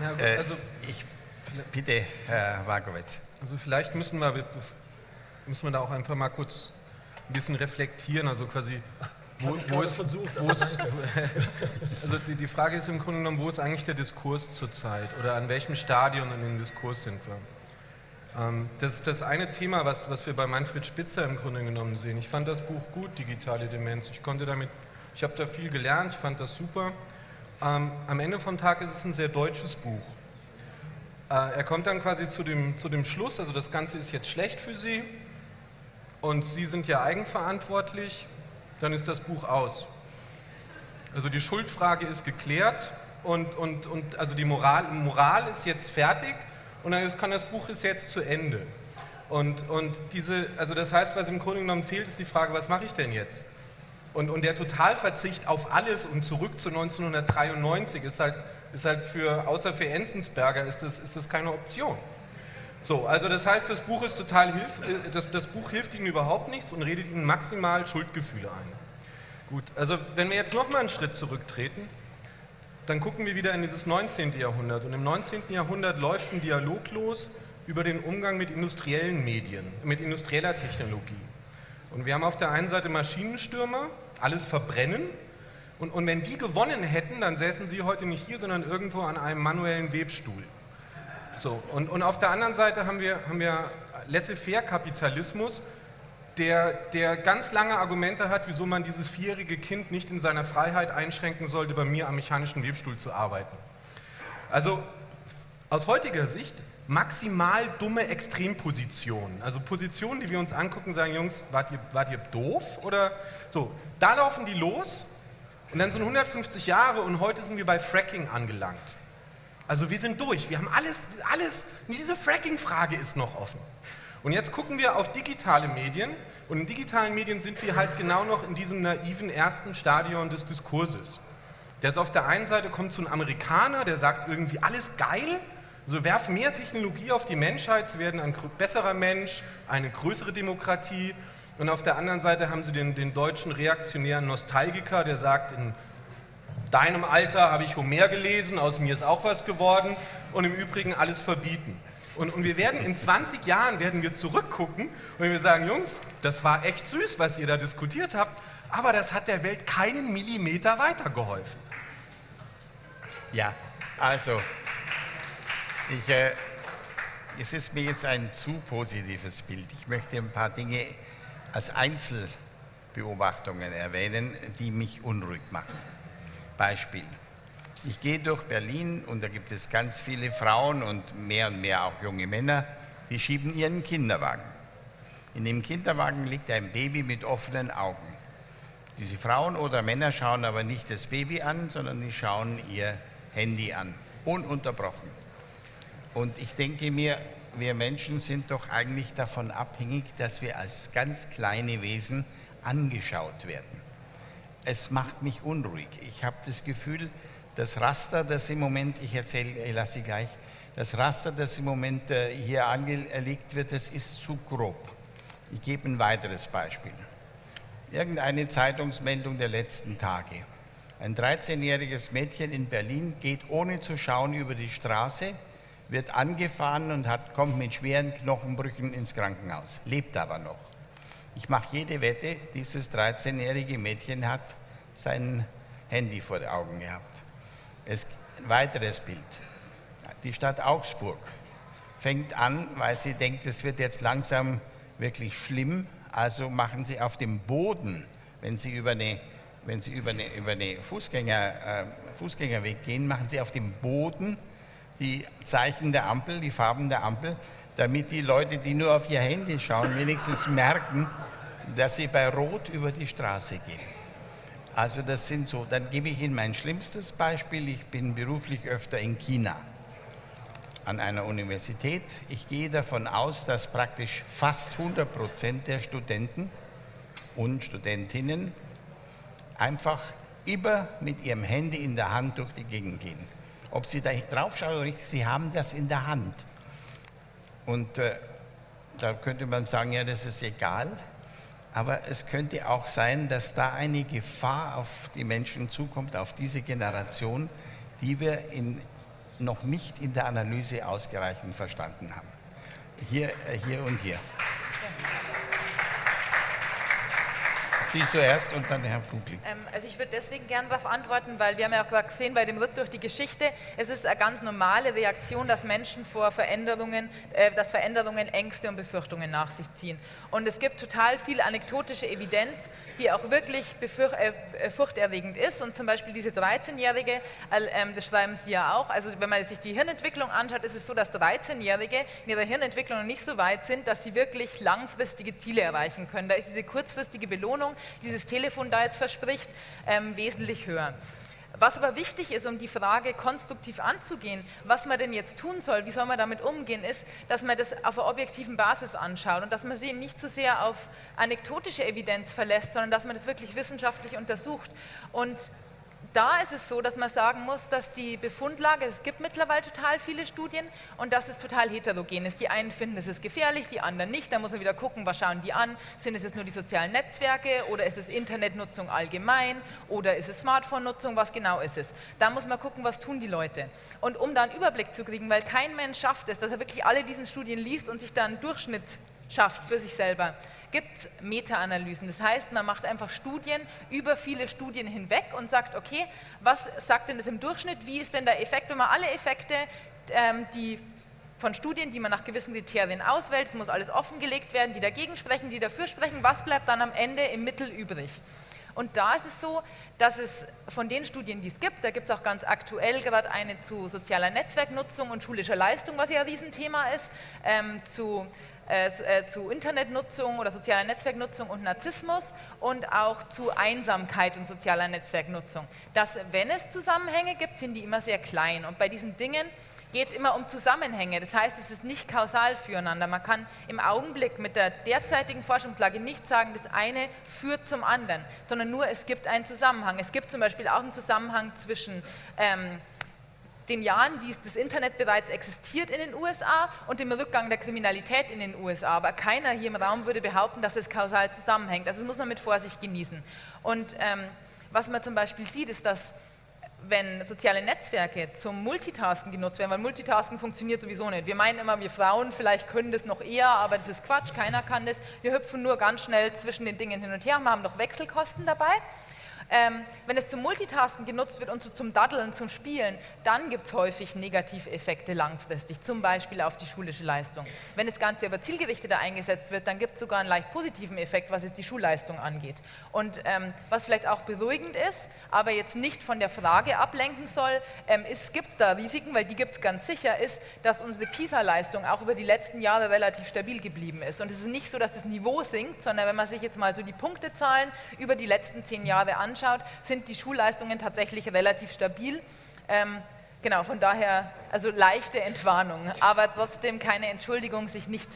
Ja, äh, also, ich, bitte, Herr Wagowitz. Also vielleicht müssen wir, müssen wir da auch einfach mal kurz ein bisschen reflektieren, also quasi wo, wo ist, versucht, wo ist, also die, die, Frage ist im Grunde genommen, wo ist eigentlich der Diskurs zurzeit oder an welchem Stadion in dem Diskurs sind wir? Ähm, das ist das eine Thema, was, was wir bei Manfred Spitzer im Grunde genommen sehen. Ich fand das Buch gut, Digitale Demenz. Ich konnte damit, ich habe da viel gelernt, ich fand das super. Ähm, am Ende vom Tag ist es ein sehr deutsches Buch. Äh, er kommt dann quasi zu dem, zu dem Schluss, also das Ganze ist jetzt schlecht für Sie und Sie sind ja eigenverantwortlich dann ist das Buch aus. Also die Schuldfrage ist geklärt und, und, und also die Moral, Moral ist jetzt fertig und dann kann das Buch ist jetzt zu Ende. Und, und diese, also das heißt, was im Grunde genommen fehlt, ist die Frage, was mache ich denn jetzt? Und, und der Totalverzicht auf alles und zurück zu 1993 ist halt, ist halt für, außer für Enzensberger, ist das, ist das keine Option. So, also das heißt, das Buch ist total hilf, äh, das, das Buch hilft Ihnen überhaupt nichts und redet Ihnen maximal Schuldgefühle ein. Gut, also wenn wir jetzt nochmal einen Schritt zurücktreten, dann gucken wir wieder in dieses 19. Jahrhundert. Und im 19. Jahrhundert läuft ein Dialog los über den Umgang mit industriellen Medien, mit industrieller Technologie. Und wir haben auf der einen Seite Maschinenstürmer, alles verbrennen. Und, und wenn die gewonnen hätten, dann säßen sie heute nicht hier, sondern irgendwo an einem manuellen Webstuhl. So, und, und auf der anderen Seite haben wir, haben wir Laissez-faire-Kapitalismus, der, der ganz lange Argumente hat, wieso man dieses vierjährige Kind nicht in seiner Freiheit einschränken sollte, bei mir am mechanischen Webstuhl zu arbeiten. Also aus heutiger Sicht maximal dumme Extrempositionen. Also Positionen, die wir uns angucken, sagen, Jungs, wart ihr, wart ihr doof? Oder so, da laufen die los und dann sind 150 Jahre und heute sind wir bei Fracking angelangt. Also wir sind durch, wir haben alles, alles, diese Fracking-Frage ist noch offen. Und jetzt gucken wir auf digitale Medien und in digitalen Medien sind wir halt genau noch in diesem naiven ersten Stadion des Diskurses. Der ist auf der einen Seite kommt so ein Amerikaner, der sagt irgendwie alles geil, also werf mehr Technologie auf die Menschheit, sie werden ein besserer Mensch, eine größere Demokratie. Und auf der anderen Seite haben sie den, den deutschen reaktionären Nostalgiker, der sagt, in deinem Alter habe ich Homer gelesen, aus mir ist auch was geworden und im Übrigen alles verbieten. Und, und, wir werden in 20 Jahren werden wir zurückgucken und wir sagen, Jungs, das war echt süß, was ihr da diskutiert habt, aber das hat der Welt keinen Millimeter weitergeholfen. Ja, also, ich, äh, es ist mir jetzt ein zu positives Bild. Ich möchte ein paar Dinge als Einzelbeobachtungen erwähnen, die mich unruhig machen. Beispiel. Ich gehe durch Berlin und da gibt es ganz viele Frauen und mehr und mehr auch junge Männer, die schieben ihren Kinderwagen. In dem Kinderwagen liegt ein Baby mit offenen Augen. Diese Frauen oder Männer schauen aber nicht das Baby an, sondern die schauen ihr Handy an, ununterbrochen. Und ich denke mir, wir Menschen sind doch eigentlich davon abhängig, dass wir als ganz kleine Wesen angeschaut werden. Es macht mich unruhig. Ich habe das Gefühl, das Raster, das im Moment, ich erzähle, ich lasse Sie gleich, das Raster, das im Moment äh, hier angelegt wird, das ist zu grob. Ich gebe ein weiteres Beispiel. Irgendeine Zeitungsmeldung der letzten Tage. Ein 13-jähriges Mädchen in Berlin geht ohne zu schauen über die Straße, wird angefahren und hat, kommt mit schweren Knochenbrüchen ins Krankenhaus, lebt aber noch. Ich mache jede Wette, dieses 13-jährige Mädchen hat sein Handy vor den Augen gehabt. Es, ein weiteres Bild. Die Stadt Augsburg fängt an, weil sie denkt, es wird jetzt langsam wirklich schlimm. Also machen sie auf dem Boden, wenn sie über eine, wenn sie über eine, über eine Fußgänger, äh, Fußgängerweg gehen, machen sie auf dem Boden die Zeichen der Ampel, die Farben der Ampel, damit die Leute, die nur auf ihr Handy schauen, wenigstens merken, dass sie bei Rot über die Straße gehen. Also das sind so, dann gebe ich Ihnen mein schlimmstes Beispiel. Ich bin beruflich öfter in China an einer Universität. Ich gehe davon aus, dass praktisch fast 100 Prozent der Studenten und Studentinnen einfach immer mit ihrem Handy in der Hand durch die Gegend gehen. Ob sie da drauf schauen oder nicht, sie haben das in der Hand. Und äh, da könnte man sagen, ja, das ist egal. Aber es könnte auch sein, dass da eine Gefahr auf die Menschen zukommt, auf diese Generation, die wir in, noch nicht in der Analyse ausreichend verstanden haben. Hier, äh, hier und hier. Sie zuerst und dann Herr Kugli. Ähm, also ich würde deswegen gerne darauf antworten, weil wir haben ja auch gesehen bei dem Ritt durch die Geschichte, es ist eine ganz normale Reaktion, dass Menschen vor Veränderungen, äh, dass Veränderungen Ängste und Befürchtungen nach sich ziehen. Und es gibt total viel anekdotische Evidenz, die auch wirklich äh, äh, furchterregend ist. Und zum Beispiel diese 13-Jährige, äh, das schreiben Sie ja auch, also wenn man sich die Hirnentwicklung anschaut, ist es so, dass 13-Jährige in ihrer Hirnentwicklung noch nicht so weit sind, dass sie wirklich langfristige Ziele erreichen können. Da ist diese kurzfristige Belohnung, dieses Telefon da jetzt verspricht, ähm, wesentlich höher. Was aber wichtig ist, um die Frage konstruktiv anzugehen, was man denn jetzt tun soll, wie soll man damit umgehen, ist, dass man das auf einer objektiven Basis anschaut und dass man sie nicht zu so sehr auf anekdotische Evidenz verlässt, sondern dass man das wirklich wissenschaftlich untersucht. Und da ist es so, dass man sagen muss, dass die Befundlage, es gibt mittlerweile total viele Studien und dass es total heterogen ist. Die einen finden, es ist gefährlich, die anderen nicht. Da muss man wieder gucken, was schauen die an. Sind es jetzt nur die sozialen Netzwerke oder ist es Internetnutzung allgemein oder ist es Smartphone-Nutzung, was genau ist es? Da muss man gucken, was tun die Leute. Und um da einen Überblick zu kriegen, weil kein Mensch schafft es, dass er wirklich alle diesen Studien liest und sich da einen Durchschnitt schafft für sich selber gibt es Meta-Analysen. Das heißt, man macht einfach Studien über viele Studien hinweg und sagt, okay, was sagt denn das im Durchschnitt? Wie ist denn der Effekt, wenn man alle Effekte, ähm, die von Studien, die man nach gewissen Kriterien auswählt, es muss alles offengelegt werden, die dagegen sprechen, die dafür sprechen, was bleibt dann am Ende im Mittel übrig? Und da ist es so, dass es von den Studien, die es gibt, da gibt es auch ganz aktuell gerade eine zu sozialer Netzwerknutzung und schulischer Leistung, was ja ein Riesenthema ist, ähm, zu äh, äh, zu Internetnutzung oder sozialer Netzwerknutzung und Narzissmus und auch zu Einsamkeit und sozialer Netzwerknutzung. Dass, wenn es Zusammenhänge gibt, sind die immer sehr klein. Und bei diesen Dingen geht es immer um Zusammenhänge. Das heißt, es ist nicht kausal füreinander. Man kann im Augenblick mit der derzeitigen Forschungslage nicht sagen, das eine führt zum anderen, sondern nur, es gibt einen Zusammenhang. Es gibt zum Beispiel auch einen Zusammenhang zwischen ähm, den Jahren, die das Internet bereits existiert in den USA und dem Rückgang der Kriminalität in den USA. Aber keiner hier im Raum würde behaupten, dass es kausal zusammenhängt. Also das muss man mit Vorsicht genießen. Und ähm, was man zum Beispiel sieht, ist, dass wenn soziale Netzwerke zum Multitasken genutzt werden, weil Multitasken funktioniert sowieso nicht. Wir meinen immer, wir Frauen vielleicht können das noch eher, aber das ist Quatsch, keiner kann das. Wir hüpfen nur ganz schnell zwischen den Dingen hin und her und haben doch Wechselkosten dabei. Ähm, wenn es zum Multitasken genutzt wird und so zum Daddeln, zum Spielen, dann gibt es häufig Negativeffekte langfristig, zum Beispiel auf die schulische Leistung. Wenn das Ganze aber zielgerichteter eingesetzt wird, dann gibt es sogar einen leicht positiven Effekt, was jetzt die Schulleistung angeht. Und ähm, was vielleicht auch beruhigend ist, aber jetzt nicht von der Frage ablenken soll, ähm, gibt es da Risiken, weil die gibt es ganz sicher, ist, dass unsere PISA-Leistung auch über die letzten Jahre relativ stabil geblieben ist. Und es ist nicht so, dass das Niveau sinkt, sondern wenn man sich jetzt mal so die Punktezahlen über die letzten zehn Jahre anschaut, anschaut, sind die Schulleistungen tatsächlich relativ stabil. Ähm, genau, von daher also leichte Entwarnung, aber trotzdem keine Entschuldigung, sich nicht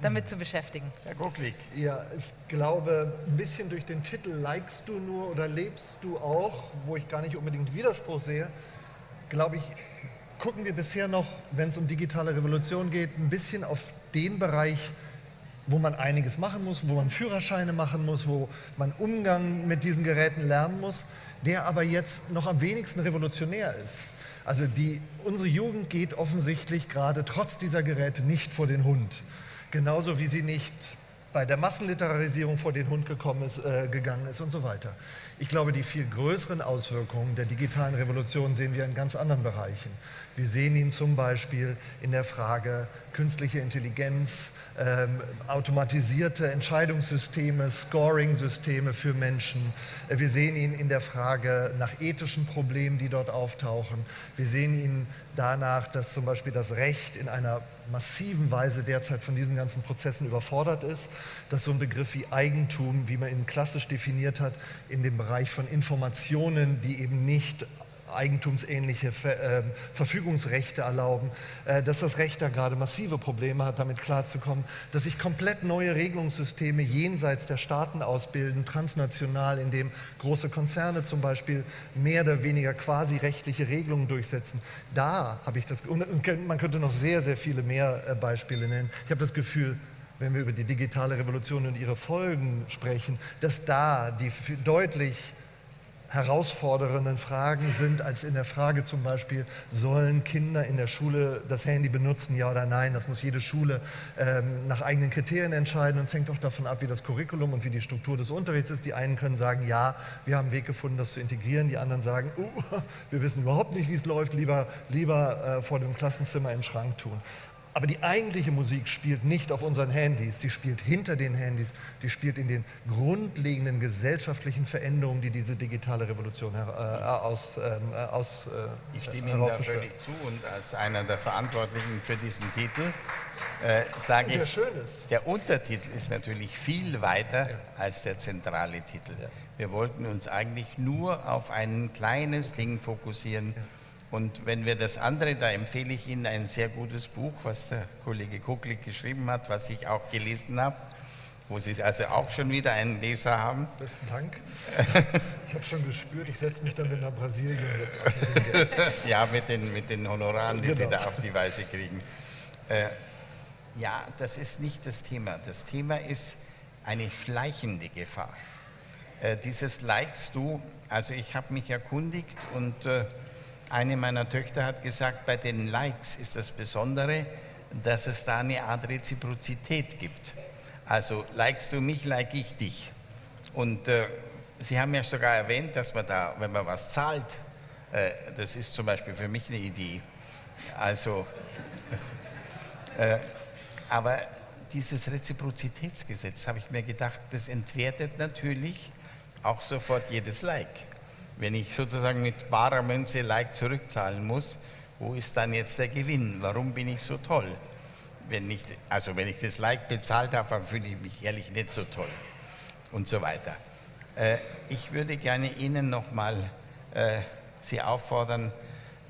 damit zu beschäftigen. Herr Gucklig. Ja, ich glaube, ein bisschen durch den Titel Likest du nur oder lebst du auch, wo ich gar nicht unbedingt Widerspruch sehe, glaube ich, gucken wir bisher noch, wenn es um digitale Revolution geht, ein bisschen auf den Bereich, wo man einiges machen muss, wo man Führerscheine machen muss, wo man Umgang mit diesen Geräten lernen muss, der aber jetzt noch am wenigsten revolutionär ist. Also die, unsere Jugend geht offensichtlich gerade trotz dieser Geräte nicht vor den Hund. Genauso wie sie nicht bei der Massenliterarisierung vor den Hund gekommen ist, äh, gegangen ist und so weiter. Ich glaube, die viel größeren Auswirkungen der digitalen Revolution sehen wir in ganz anderen Bereichen. Wir sehen ihn zum Beispiel in der Frage künstliche Intelligenz, ähm, automatisierte Entscheidungssysteme, Scoring-Systeme für Menschen. Wir sehen ihn in der Frage nach ethischen Problemen, die dort auftauchen. Wir sehen ihn danach, dass zum Beispiel das Recht in einer massiven Weise derzeit von diesen ganzen Prozessen überfordert ist, dass so ein Begriff wie Eigentum, wie man ihn klassisch definiert hat, in dem Bereich von Informationen, die eben nicht eigentumsähnliche Ver, äh, Verfügungsrechte erlauben, äh, dass das Recht da gerade massive Probleme hat, damit klarzukommen, dass sich komplett neue Regelungssysteme jenseits der Staaten ausbilden, transnational, in dem große Konzerne zum Beispiel mehr oder weniger quasi rechtliche Regelungen durchsetzen. Da habe ich das, und man könnte noch sehr, sehr viele mehr äh, Beispiele nennen. Ich habe das Gefühl, wenn wir über die digitale Revolution und ihre Folgen sprechen, dass da die deutlich herausfordernden Fragen sind, als in der Frage zum Beispiel, sollen Kinder in der Schule das Handy benutzen, ja oder nein? Das muss jede Schule ähm, nach eigenen Kriterien entscheiden und es hängt auch davon ab, wie das Curriculum und wie die Struktur des Unterrichts ist. Die einen können sagen, ja, wir haben einen Weg gefunden, das zu integrieren. Die anderen sagen, uh, wir wissen überhaupt nicht, wie es läuft, lieber, lieber äh, vor dem Klassenzimmer im Schrank tun. Aber die eigentliche Musik spielt nicht auf unseren Handys, die spielt hinter den Handys, die spielt in den grundlegenden gesellschaftlichen Veränderungen, die diese digitale Revolution her, äh, aus, ähm, äh, aus äh, Ich stimme Ihnen da völlig zu und als einer der Verantwortlichen für diesen Titel äh, sage der ich, schön ist. der Untertitel ist natürlich viel weiter ja. als der zentrale Titel. Ja. Wir wollten uns eigentlich nur auf ein kleines Ding fokussieren. Ja und wenn wir das andere, da empfehle ich Ihnen ein sehr gutes Buch, was der Kollege Kucklick geschrieben hat, was ich auch gelesen habe, wo Sie also auch schon wieder einen Leser haben. Besten Dank. Ich habe schon gespürt, ich setze mich dann mit nach Brasilien jetzt ab. Mit ja, mit den, mit den Honoraren, die genau. Sie da auf die Weise kriegen. Äh, ja, das ist nicht das Thema. Das Thema ist eine schleichende Gefahr. Äh, dieses Likest du, also ich habe mich erkundigt und äh, eine meiner Töchter hat gesagt, bei den Likes ist das Besondere, dass es da eine Art Reziprozität gibt. Also likest du mich, like ich dich. Und äh, Sie haben ja sogar erwähnt, dass man da, wenn man was zahlt, äh, das ist zum Beispiel für mich eine Idee. Also, äh, aber dieses Reziprozitätsgesetz, habe ich mir gedacht, das entwertet natürlich auch sofort jedes Like. Wenn ich sozusagen mit barer Münze Like zurückzahlen muss, wo ist dann jetzt der Gewinn? Warum bin ich so toll? Wenn ich, also wenn ich das Like bezahlt habe, dann fühle ich mich ehrlich nicht so toll und so weiter. Äh, ich würde gerne Ihnen nochmal äh, Sie auffordern,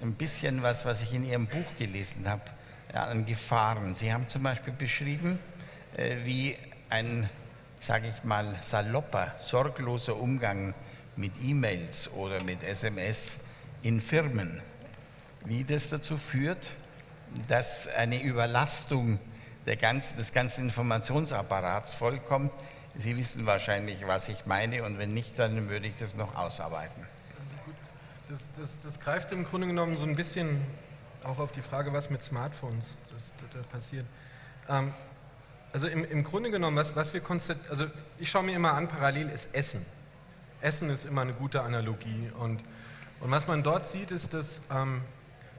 ein bisschen was, was ich in Ihrem Buch gelesen habe, ja, an Gefahren. Sie haben zum Beispiel beschrieben, äh, wie ein, sage ich mal, salopper, sorgloser Umgang mit E-Mails oder mit SMS in Firmen, wie das dazu führt, dass eine Überlastung ganzen, des ganzen Informationsapparats vollkommt. Sie wissen wahrscheinlich, was ich meine, und wenn nicht, dann würde ich das noch ausarbeiten. Das, das, das greift im Grunde genommen so ein bisschen auch auf die Frage, was mit Smartphones das, das passiert. Ähm, also im, im, Grunde genommen, was, was wir konstatieren, also ich schaue mir immer an, parallel ist Essen. Essen ist immer eine gute Analogie. Und, und was man dort sieht, ist, dass, ähm,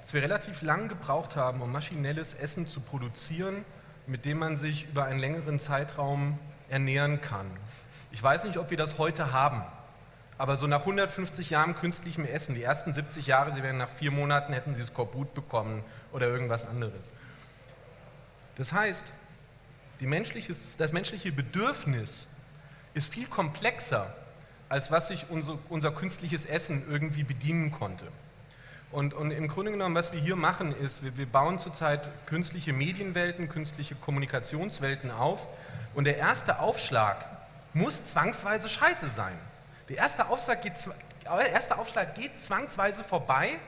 dass wir relativ lang gebraucht haben, um maschinelles Essen zu produzieren, mit dem man sich über einen längeren Zeitraum ernähren kann. Ich weiß nicht, ob wir das heute haben, aber so nach 150 Jahren künstlichem Essen, die ersten 70 Jahre, Sie werden nach vier Monaten hätten Sie Skorbut bekommen oder irgendwas anderes. Das heißt, menschliche, das menschliche Bedürfnis ist viel komplexer als was sich unser, unser künstliches Essen irgendwie bedienen konnte. Und, und, im Grunde genommen, was wir hier machen, ist, wir, wir, bauen zurzeit künstliche Medienwelten, künstliche Kommunikationswelten auf. Und der erste Aufschlag muss zwangsweise scheiße sein. Der erste Aufschlag geht, erste Aufschlag geht zwangsweise vorbei,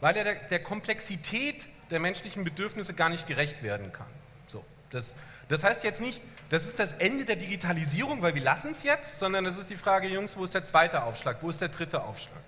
weil er der, der, Komplexität der menschlichen Bedürfnisse gar nicht gerecht werden kann. So, das, das heißt jetzt nicht, das ist das Ende der Digitalisierung, weil wir lassen es jetzt, sondern es ist die Frage, Jungs, wo ist der zweite Aufschlag, wo ist der dritte Aufschlag?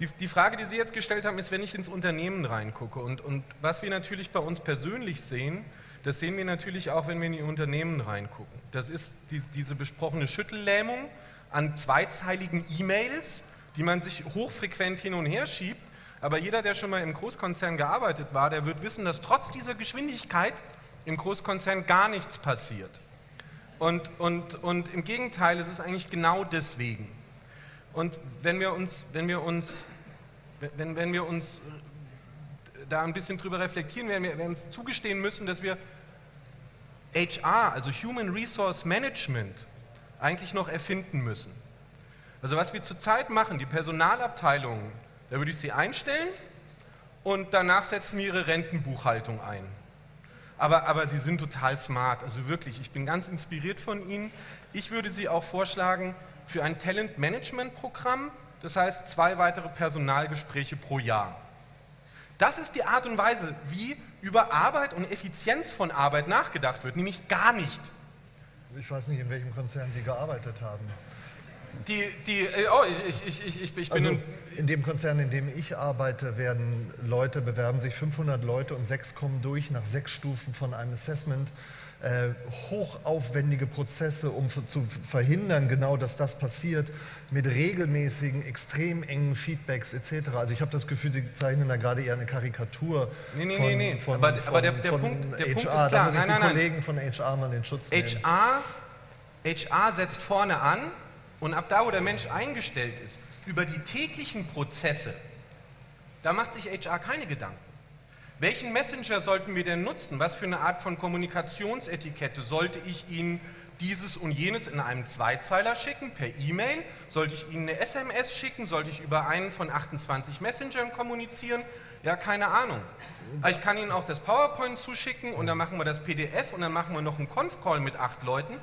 Die, die Frage, die Sie jetzt gestellt haben, ist, wenn ich ins Unternehmen reingucke. Und, und was wir natürlich bei uns persönlich sehen, das sehen wir natürlich auch, wenn wir in die Unternehmen reingucken. Das ist die, diese besprochene Schüttellähmung an zweizeiligen E-Mails, die man sich hochfrequent hin und her schiebt. Aber jeder, der schon mal im Großkonzern gearbeitet war, der wird wissen, dass trotz dieser Geschwindigkeit im Großkonzern gar nichts passiert. Und, und, und im Gegenteil, es ist eigentlich genau deswegen. Und wenn wir uns, wenn wir uns, wenn, wenn wir uns da ein bisschen drüber reflektieren, werden wir, werden uns zugestehen müssen, dass wir HR, also Human Resource Management, eigentlich noch erfinden müssen. Also was wir zurzeit machen, die Personalabteilungen, da würde ich sie einstellen und danach setzen wir ihre Rentenbuchhaltung ein. Aber, aber sie sind total smart, also wirklich, ich bin ganz inspiriert von ihnen. Ich würde sie auch vorschlagen für ein Talent-Management-Programm, das heißt zwei weitere Personalgespräche pro Jahr. Das ist die Art und Weise, wie über Arbeit und Effizienz von Arbeit nachgedacht wird, nämlich gar nicht. Ich weiß nicht, in welchem Konzern Sie gearbeitet haben. Die, die, äh, oh, ich, ich, ich, ich, ich bin Also in, dem Konzern, in dem ich arbeite, werden Leute, bewerben sich 500 Leute und sechs kommen durch nach sechs Stufen von einem Assessment. Äh, hochaufwendige Prozesse, um zu verhindern, genau, dass das passiert, mit regelmäßigen, extrem engen Feedbacks etc. Also ich habe das Gefühl, Sie zeichnen da gerade eher eine Karikatur Nee, nee, von, nee, nee. von, Aber- von, aber der- der Punkt- der HR. Punkt ist Da klar. muss ich Nein, die nein, nein. Kollegen von HR mal den Schutz nehmen. HR, HR setzt vorne an und ab da, wo der Mensch eingestellt ist, über die täglichen Prozesse, da macht sich HR keine Gedanken. Welchen Messenger sollten wir denn nutzen? Was für eine Art von Kommunikationsetikette? Sollte ich Ihnen dieses und jenes in einem Zweizeiler schicken, per E-Mail? Sollte ich Ihnen eine SMS schicken? Sollte ich über einen von 28 Messengern kommunizieren? Ja, keine Ahnung. Ich kann Ihnen auch das PowerPoint zuschicken und dann machen wir das PDF und dann machen wir noch einen Conf-Call mit acht Leuten.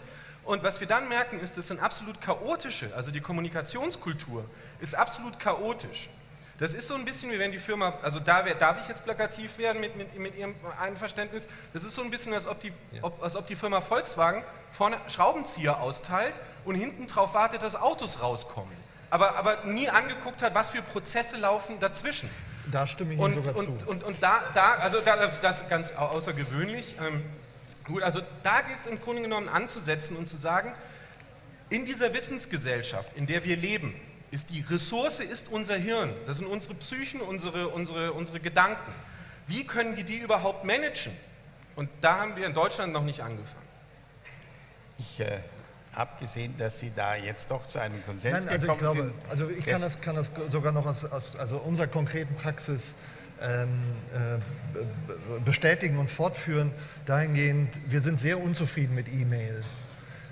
Und was wir dann merken, ist, das sind absolut chaotische, also die Kommunikationskultur ist absolut chaotisch. Das ist so ein bisschen wie wenn die Firma, also da wär, darf ich jetzt plakativ werden mit, mit, mit Ihrem Einverständnis, das ist so ein bisschen, als ob die, ob, als ob die Firma Volkswagen vorne Schraubenzieher austeilt und hinten drauf wartet, dass Autos rauskommen. Aber, aber nie angeguckt hat, was für Prozesse laufen dazwischen. Da stimme ich Ihnen Und, sogar und, zu. und, und da, da, also da, das ist ganz au- außergewöhnlich. Ähm, gut, also da gilt es im Grunde genommen anzusetzen und zu sagen, in dieser Wissensgesellschaft, in der wir leben, ist die Ressource ist unser Hirn. Das sind unsere Psychen, unsere, unsere, unsere Gedanken. Wie können wir die überhaupt managen? Und da haben wir in Deutschland noch nicht angefangen. Ich äh, habe gesehen, dass Sie da jetzt doch zu einem Konsens Nein, also ich gekommen glaube, sind. also ich kann Es- das, kann das sogar noch aus, aus also unserer konkreten Praxis äh, bestätigen und fortführen. Dahingehend, wir sind sehr unzufrieden mit E-Mail.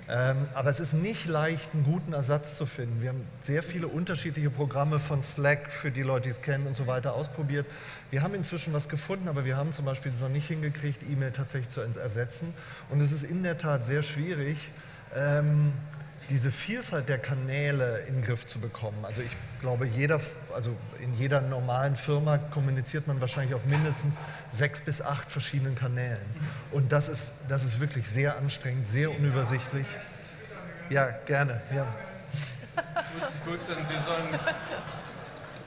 Ähm, aber es ist nicht leicht, einen guten Ersatz zu finden. Wir haben sehr viele unterschiedliche Programme von Slack für die Leute, die es kennen und so weiter ausprobiert. Wir haben inzwischen was gefunden, aber wir haben zum Beispiel noch nicht hingekriegt, E-Mail tatsächlich zu ersetzen. Und es ist in der Tat sehr schwierig, ähm, diese Vielfalt der Kanäle in den Griff zu bekommen. Also ich glaube, jeder, also in jeder normalen Firma kommuniziert man wahrscheinlich auf mindestens sechs bis acht verschiedenen Kanälen. Und das ist, das ist wirklich sehr anstrengend, sehr unübersichtlich. Ja, gerne. Ja. Gut, dann Sie sollen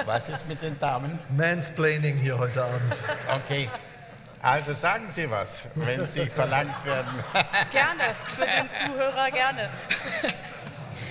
Was ist mit den Damen? Mansplaining hier heute Abend. Okay. Also sagen Sie was, wenn Sie verlangt werden. Gerne, für den Zuhörer gerne.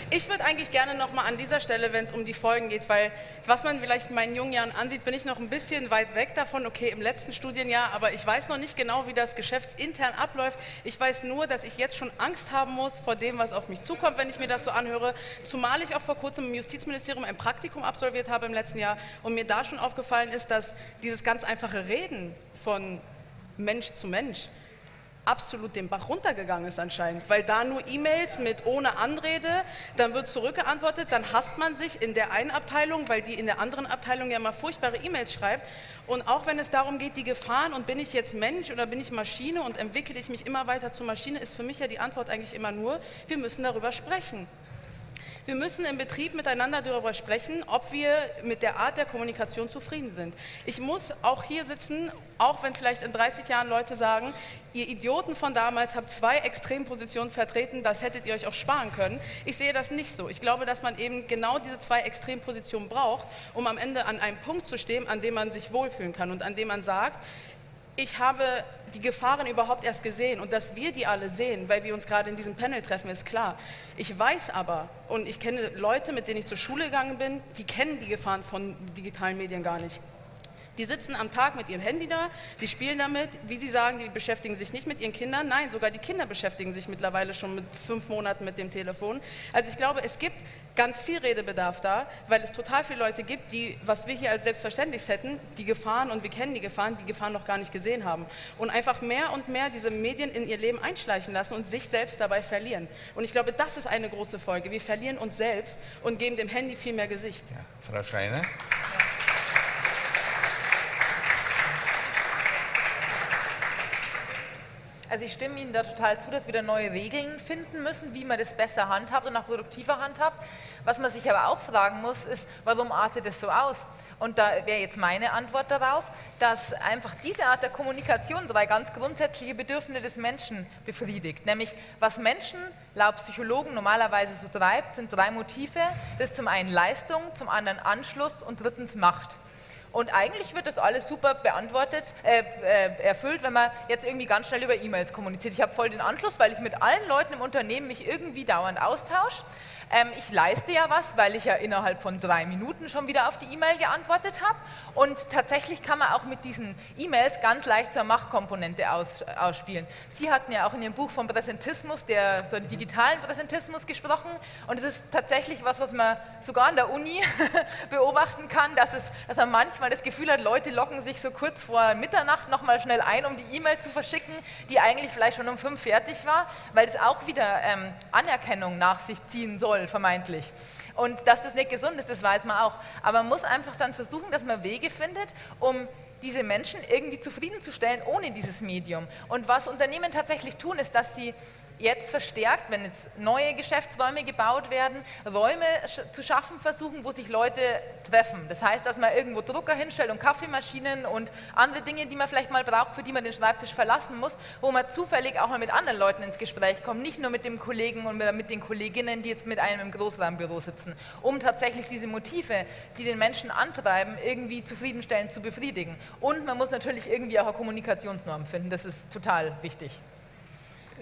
Ich würde eigentlich gerne nochmal an dieser Stelle, wenn es um die Folgen geht, weil was man vielleicht in meinen jungen Jahren ansieht, bin ich noch ein bisschen weit weg davon, okay, im letzten Studienjahr, aber ich weiß noch nicht genau, wie das geschäftsintern abläuft. Ich weiß nur, dass ich jetzt schon Angst haben muss vor dem, was auf mich zukommt, wenn ich mir das so anhöre. Zumal ich auch vor kurzem im Justizministerium ein Praktikum absolviert habe im letzten Jahr und mir da schon aufgefallen ist, dass dieses ganz einfache Reden von Mensch zu Mensch absolut den Bach runtergegangen ist anscheinend, weil da nur E-Mails mit ohne Anrede, dann wird zurückgeantwortet, dann hasst man sich in der einen Abteilung, weil die in der anderen Abteilung ja mal furchtbare E-Mails schreibt. Und auch wenn es darum geht, die Gefahren und bin ich jetzt Mensch oder bin ich Maschine und entwickle ich mich immer weiter zur Maschine, ist für mich ja die Antwort eigentlich immer nur, wir müssen darüber sprechen. Wir müssen im Betrieb miteinander darüber sprechen, ob wir mit der Art der Kommunikation zufrieden sind. Ich muss auch hier sitzen, auch wenn vielleicht in 30 Jahren Leute sagen, ihr Idioten von damals habt zwei Extrempositionen vertreten, das hättet ihr euch auch sparen können. Ich sehe das nicht so. Ich glaube, dass man eben genau diese zwei Extrempositionen braucht, um am Ende an einem Punkt zu stehen, an dem man sich wohlfühlen kann und an dem man sagt, ich habe die Gefahren überhaupt erst gesehen und dass wir die alle sehen, weil wir uns gerade in diesem Panel treffen, ist klar. Ich weiß aber und ich kenne Leute, mit denen ich zur Schule gegangen bin, die kennen die Gefahren von digitalen Medien gar nicht. Die sitzen am Tag mit ihrem Handy da, die spielen damit, wie sie sagen, die beschäftigen sich nicht mit ihren Kindern. Nein, sogar die Kinder beschäftigen sich mittlerweile schon mit fünf Monaten mit dem Telefon. Also ich glaube, es gibt ganz viel Redebedarf da, weil es total viele Leute gibt, die, was wir hier als selbstverständlich hätten, die Gefahren, und wir kennen die Gefahren, die Gefahren noch gar nicht gesehen haben. Und einfach mehr und mehr diese Medien in ihr Leben einschleichen lassen und sich selbst dabei verlieren. Und ich glaube, das ist eine große Folge. Wir verlieren uns selbst und geben dem Handy viel mehr Gesicht. Frau Schreiner? Also ich stimme Ihnen da total zu, dass wir da neue Regeln finden müssen, wie man das besser handhabt und auch produktiver handhabt. Was man sich aber auch fragen muss, ist, warum artet es so aus? Und da wäre jetzt meine Antwort darauf, dass einfach diese Art der Kommunikation drei ganz grundsätzliche Bedürfnisse des Menschen befriedigt. Nämlich, was Menschen laut Psychologen normalerweise so treibt, sind drei Motive. Das ist zum einen Leistung, zum anderen Anschluss und drittens Macht. Und eigentlich wird das alles super beantwortet, äh, äh, erfüllt, wenn man jetzt irgendwie ganz schnell über E-Mails kommuniziert. Ich habe voll den Anschluss, weil ich mit allen Leuten im Unternehmen mich irgendwie dauernd austausche. Ähm, ich leiste ja was, weil ich ja innerhalb von drei Minuten schon wieder auf die E-Mail geantwortet habe. Und tatsächlich kann man auch mit diesen E-Mails ganz leicht zur Machtkomponente aus, ausspielen. Sie hatten ja auch in Ihrem Buch vom Präsentismus, der so einen digitalen Präsentismus gesprochen. Und es ist tatsächlich was, was man sogar an der Uni beobachten kann, dass, es, dass man manchmal das Gefühl hat, Leute locken sich so kurz vor Mitternacht nochmal schnell ein, um die E-Mail zu verschicken, die eigentlich vielleicht schon um fünf fertig war, weil es auch wieder ähm, Anerkennung nach sich ziehen soll soll, vermeintlich. Und dass das nicht gesund ist, das weiß man auch. Aber man muss einfach dann versuchen, dass man Wege findet, um diese Menschen irgendwie zufriedenzustellen ohne dieses Medium. Und was Unternehmen tatsächlich tun, ist, dass sie jetzt verstärkt, wenn jetzt neue Geschäftsräume gebaut werden, Räume zu schaffen versuchen, wo sich Leute treffen. Das heißt, dass man irgendwo Drucker hinstellt und Kaffeemaschinen und andere Dinge, die man vielleicht mal braucht, für die man den Schreibtisch verlassen muss, wo man zufällig auch mal mit anderen Leuten ins Gespräch kommt, nicht nur mit dem Kollegen und mit den Kolleginnen, die jetzt mit einem im Großraumbüro sitzen, um tatsächlich diese Motive, die den Menschen antreiben, irgendwie zufriedenstellend zu befriedigen. Und man muss natürlich irgendwie auch eine Kommunikationsnorm finden, das ist total wichtig.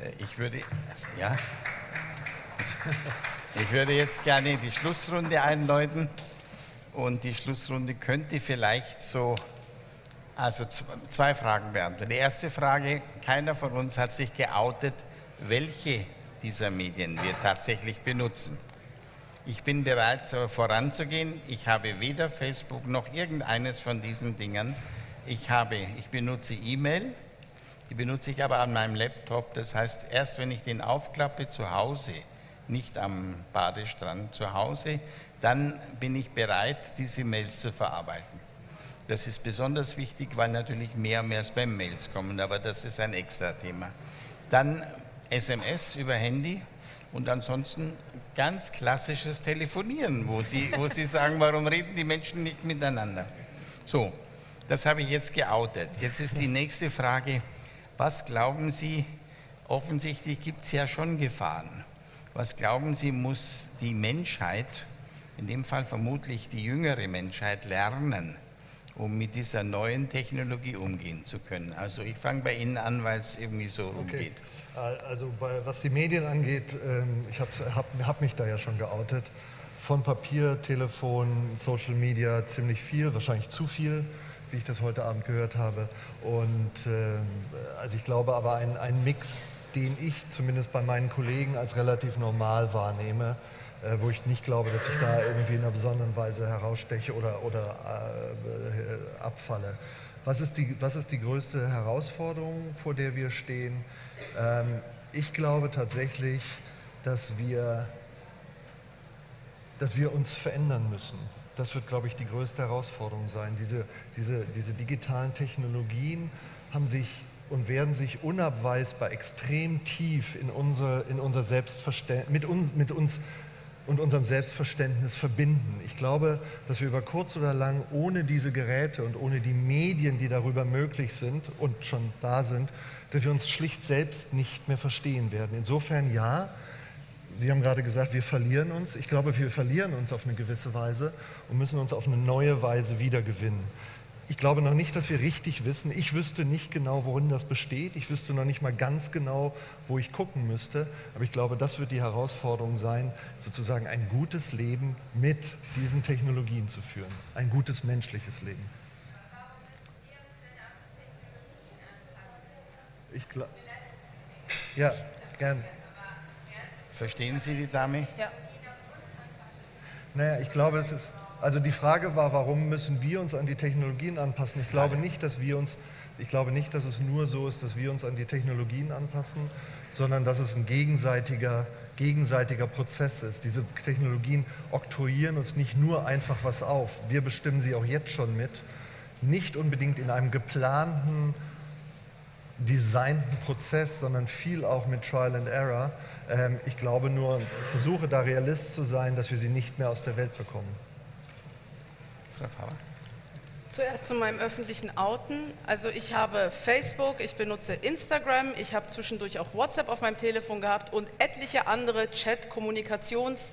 Äh, ich würde, ja, ich würde jetzt gerne die Schlussrunde einläuten. Und die Schlussrunde könnte vielleicht so, also zwei Fragen beantworten. Die erste Frage, keiner von uns hat sich geoutet, welche dieser Medien wir tatsächlich benutzen. Ich bin bereit, voranzugehen. Ich habe weder Facebook noch irgendeines von diesen Dingen. Ich, habe, ich benutze E-Mail, die benutze ich aber an meinem Laptop. Das heißt, erst wenn ich den aufklappe zu Hause, nicht am Badestrand zu Hause, dann bin ich bereit, diese Mails zu verarbeiten. Das ist besonders wichtig, weil natürlich mehr und mehr Spam-Mails kommen, aber das ist ein extra Thema. Dann SMS über Handy und ansonsten ganz klassisches Telefonieren, wo Sie, wo Sie sagen, warum reden die Menschen nicht miteinander? So, das habe ich jetzt geoutet. Jetzt ist die nächste Frage, was glauben Sie, offensichtlich gibt es ja schon Gefahren. Was glauben Sie, muss die Menschheit, in dem Fall vermutlich die jüngere Menschheit, lernen, um mit dieser neuen Technologie umgehen zu können? Also ich fange bei Ihnen an, weil es irgendwie so okay. umgeht. Also bei, was die Medien angeht, ähm, ich habe hab, hab mich da ja schon geoutet. Von Papier, Telefon, Social Media ziemlich viel, wahrscheinlich zu viel wie ich das heute Abend gehört habe. Und äh, also ich glaube aber ein, ein Mix, den ich zumindest bei meinen Kollegen als relativ normal wahrnehme, äh, wo ich nicht glaube, dass ich da irgendwie in einer besonderen Weise heraussteche oder, oder äh, abfalle. Was ist, die, was ist die größte Herausforderung, vor der wir stehen? Ähm, ich glaube tatsächlich, dass wir, dass wir uns verändern müssen. Das wird, glaube ich, die größte Herausforderung sein. Diese, diese, diese digitalen Technologien haben sich und werden sich unabweisbar extrem tief in unser, in unser Selbstverständnis, mit uns, mit uns und unserem Selbstverständnis verbinden. Ich glaube, dass wir über kurz oder lang ohne diese Geräte und ohne die Medien, die darüber möglich sind und schon da sind, dass wir uns schlicht selbst nicht mehr verstehen werden. Insofern ja, Sie haben gerade gesagt, wir verlieren uns. Ich glaube, wir verlieren uns auf eine gewisse Weise und müssen uns auf eine neue Weise wiedergewinnen. Ich glaube noch nicht, dass wir richtig wissen. Ich wüsste nicht genau, worin das besteht. Ich wüsste noch nicht mal ganz genau, wo ich gucken müsste. Aber ich glaube, das wird die Herausforderung sein, sozusagen ein gutes Leben mit diesen Technologien zu führen. Ein gutes menschliches Leben. Ich glaube. Ja, gern. Verstehen Sie die Dame? Ja. Naja, ich glaube, es ist. Also die Frage war, warum müssen wir uns an die Technologien anpassen? Ich glaube nicht, dass wir uns, ich glaube nicht, dass es nur so ist, dass wir uns an die Technologien anpassen, sondern dass es ein gegenseitiger, gegenseitiger Prozess ist. Diese Technologien oktroyieren uns nicht nur einfach was auf, wir bestimmen sie auch jetzt schon mit, nicht unbedingt in einem geplanten designten Prozess, sondern viel auch mit Trial and Error. Ähm, ich glaube nur, versuche da Realist zu sein, dass wir sie nicht mehr aus der Welt bekommen. Frau Faber. Zuerst zu meinem öffentlichen Outen. Also ich habe Facebook, ich benutze Instagram, ich habe zwischendurch auch WhatsApp auf meinem Telefon gehabt und etliche andere Chat-Kommunikations-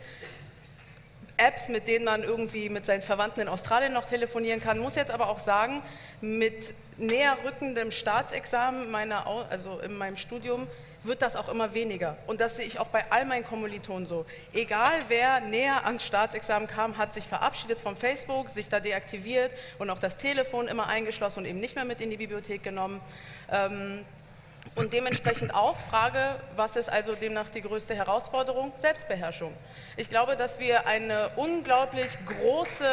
Apps, mit denen man irgendwie mit seinen Verwandten in Australien noch telefonieren kann. Muss jetzt aber auch sagen, mit näher rückendem Staatsexamen meiner, also in meinem Studium wird das auch immer weniger. Und das sehe ich auch bei all meinen Kommilitonen so. Egal wer näher ans Staatsexamen kam, hat sich verabschiedet vom Facebook, sich da deaktiviert und auch das Telefon immer eingeschlossen und eben nicht mehr mit in die Bibliothek genommen. Ähm, und dementsprechend auch Frage, was ist also demnach die größte Herausforderung? Selbstbeherrschung. Ich glaube, dass wir eine unglaublich große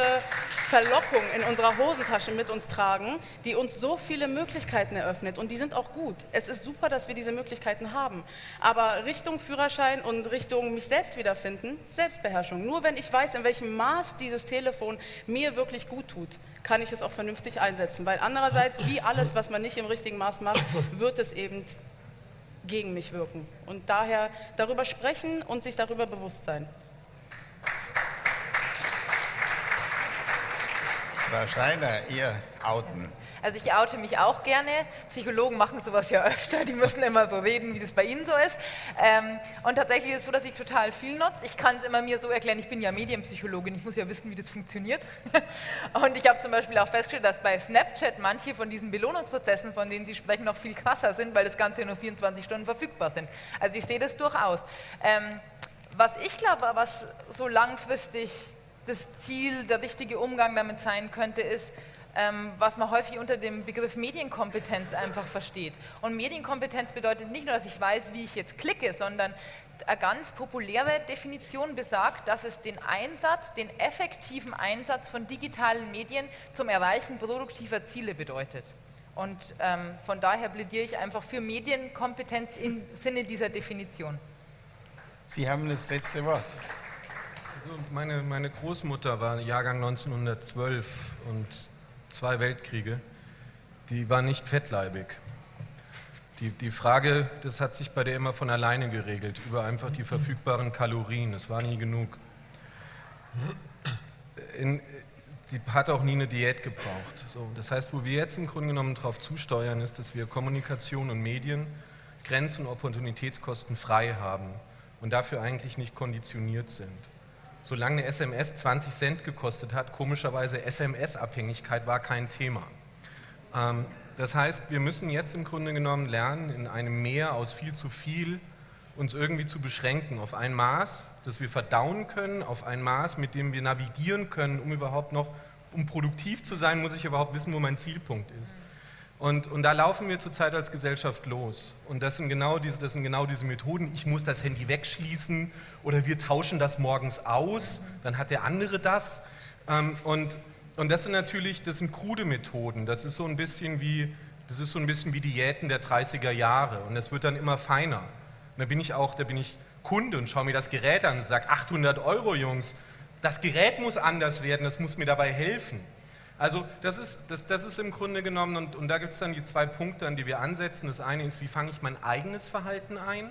Verlockung in unserer Hosentasche mit uns tragen, die uns so viele Möglichkeiten eröffnet. Und die sind auch gut. Es ist super, dass wir diese Möglichkeiten haben. Aber Richtung Führerschein und Richtung mich selbst wiederfinden, Selbstbeherrschung. Nur wenn ich weiß, in welchem Maß dieses Telefon mir wirklich gut tut, kann ich es auch vernünftig einsetzen. Weil andererseits, wie alles, was man nicht im richtigen Maß macht, wird es eben gegen mich wirken. Und daher darüber sprechen und sich darüber bewusst sein. Frau Schreiner, ihr outen. Also ich oute mich auch gerne. Psychologen machen sowas ja öfter, die müssen immer so reden, wie das bei ihnen so ist. Ähm, und tatsächlich ist es so, dass ich total viel nutze. Ich kann es immer mir so erklären, ich bin ja Medienpsychologin, ich muss ja wissen, wie das funktioniert. und ich habe zum Beispiel auch festgestellt, dass bei Snapchat manche von diesen Belohnungsprozessen, von denen Sie sprechen, noch viel krasser sind, weil das Ganze nur 24 Stunden verfügbar sind. Also ich sehe das durchaus. Ähm, was ich glaube, was so langfristig das Ziel, der richtige Umgang damit sein könnte, ist, ähm, was man häufig unter dem Begriff Medienkompetenz einfach versteht. Und Medienkompetenz bedeutet nicht nur, dass ich weiß, wie ich jetzt klicke, sondern eine ganz populäre Definition besagt, dass es den Einsatz, den effektiven Einsatz von digitalen Medien zum Erreichen produktiver Ziele bedeutet. Und ähm, von daher plädiere ich einfach für Medienkompetenz im Sinne dieser Definition. Sie haben das letzte Wort. Also meine, meine Großmutter war Jahrgang 1912 und zwei Weltkriege, die war nicht fettleibig. Die, die Frage, das hat sich bei der immer von alleine geregelt, über einfach die verfügbaren Kalorien. Es war nie genug. In, die hat auch nie eine Diät gebraucht. So, das heißt, wo wir jetzt im Grunde genommen darauf zusteuern, ist, dass wir Kommunikation und Medien grenz- und Opportunitätskosten frei haben und dafür eigentlich nicht konditioniert sind solange eine SMS 20 Cent gekostet hat, komischerweise SMS-Abhängigkeit war kein Thema. Ähm, das heißt, wir müssen jetzt im Grunde genommen lernen, in einem Meer aus viel zu viel uns irgendwie zu beschränken auf ein Maß, das wir verdauen können, auf ein Maß, mit dem wir navigieren können, um überhaupt noch, um produktiv zu sein, muss ich überhaupt wissen, wo mein Zielpunkt ist. Und, und da laufen wir zurzeit als Gesellschaft los. Und das sind, genau diese, das sind genau diese Methoden. Ich muss das Handy wegschließen oder wir tauschen das morgens aus, dann hat der andere das. Ähm, und, und das sind natürlich, das sind krude Methoden. Das ist so ein bisschen wie, das ist so ein bisschen wie Diäten der 30er Jahre. Und das wird dann immer feiner. Und da bin ich auch, da bin ich Kunde und schaue mir das Gerät an und sage, 800 Euro, Jungs, das Gerät muss anders werden, das muss mir dabei helfen. Also das ist, das, das ist im Grunde genommen, und, und da gibt es dann die zwei Punkte, an die wir ansetzen. Das eine ist, wie fange ich mein eigenes Verhalten ein?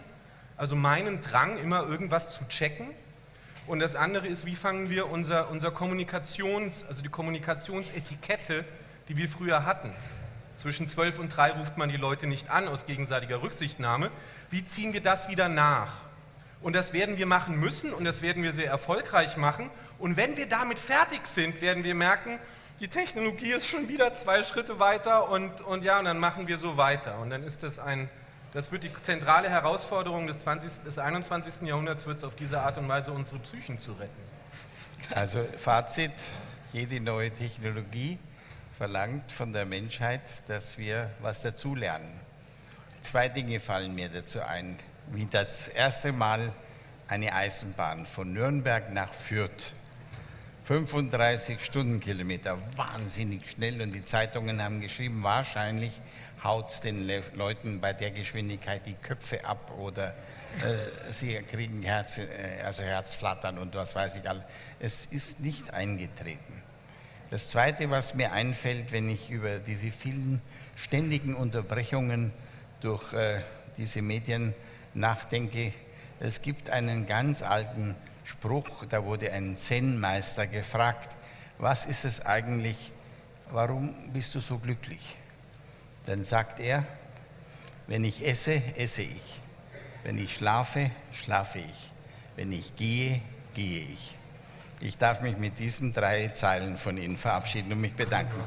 Also meinen Drang, immer irgendwas zu checken. Und das andere ist, wie fangen wir unser, unser Kommunikations, also die Kommunikationsetikette, die wir früher hatten. Zwischen 12 und 3 ruft man die Leute nicht an aus gegenseitiger Rücksichtnahme. Wie ziehen wir das wieder nach? Und das werden wir machen müssen und das werden wir sehr erfolgreich machen. Und wenn wir damit fertig sind, werden wir merken, die Technologie ist schon wieder zwei Schritte weiter und, und ja, und dann machen wir so weiter. Und dann ist das ein, das wird die zentrale Herausforderung des, 20, des 21. Jahrhunderts, wird es auf diese Art und Weise unsere Psychen zu retten. Also Fazit, jede neue Technologie verlangt von der Menschheit, dass wir was dazulernen. Zwei Dinge fallen mir dazu ein, wie das erste Mal eine Eisenbahn von Nürnberg nach Fürth 35 Stundenkilometer, wahnsinnig schnell. Und die Zeitungen haben geschrieben, wahrscheinlich haut es den Le Leuten bei der Geschwindigkeit die Köpfe ab oder äh, sie kriegen Herz, äh, also Herzflattern und was weiß ich all. Es ist nicht eingetreten. Das Zweite, was mir einfällt, wenn ich über diese vielen ständigen Unterbrechungen durch äh, diese Medien nachdenke, es gibt einen ganz alten Spruch, da wurde ein Zen-Meister gefragt, was ist es eigentlich, warum bist du so glücklich? Dann sagt er, wenn ich esse, esse ich. Wenn ich schlafe, schlafe ich. Wenn ich gehe, gehe ich. Ich darf mich mit diesen drei Zeilen von Ihnen verabschieden und mich bedanken.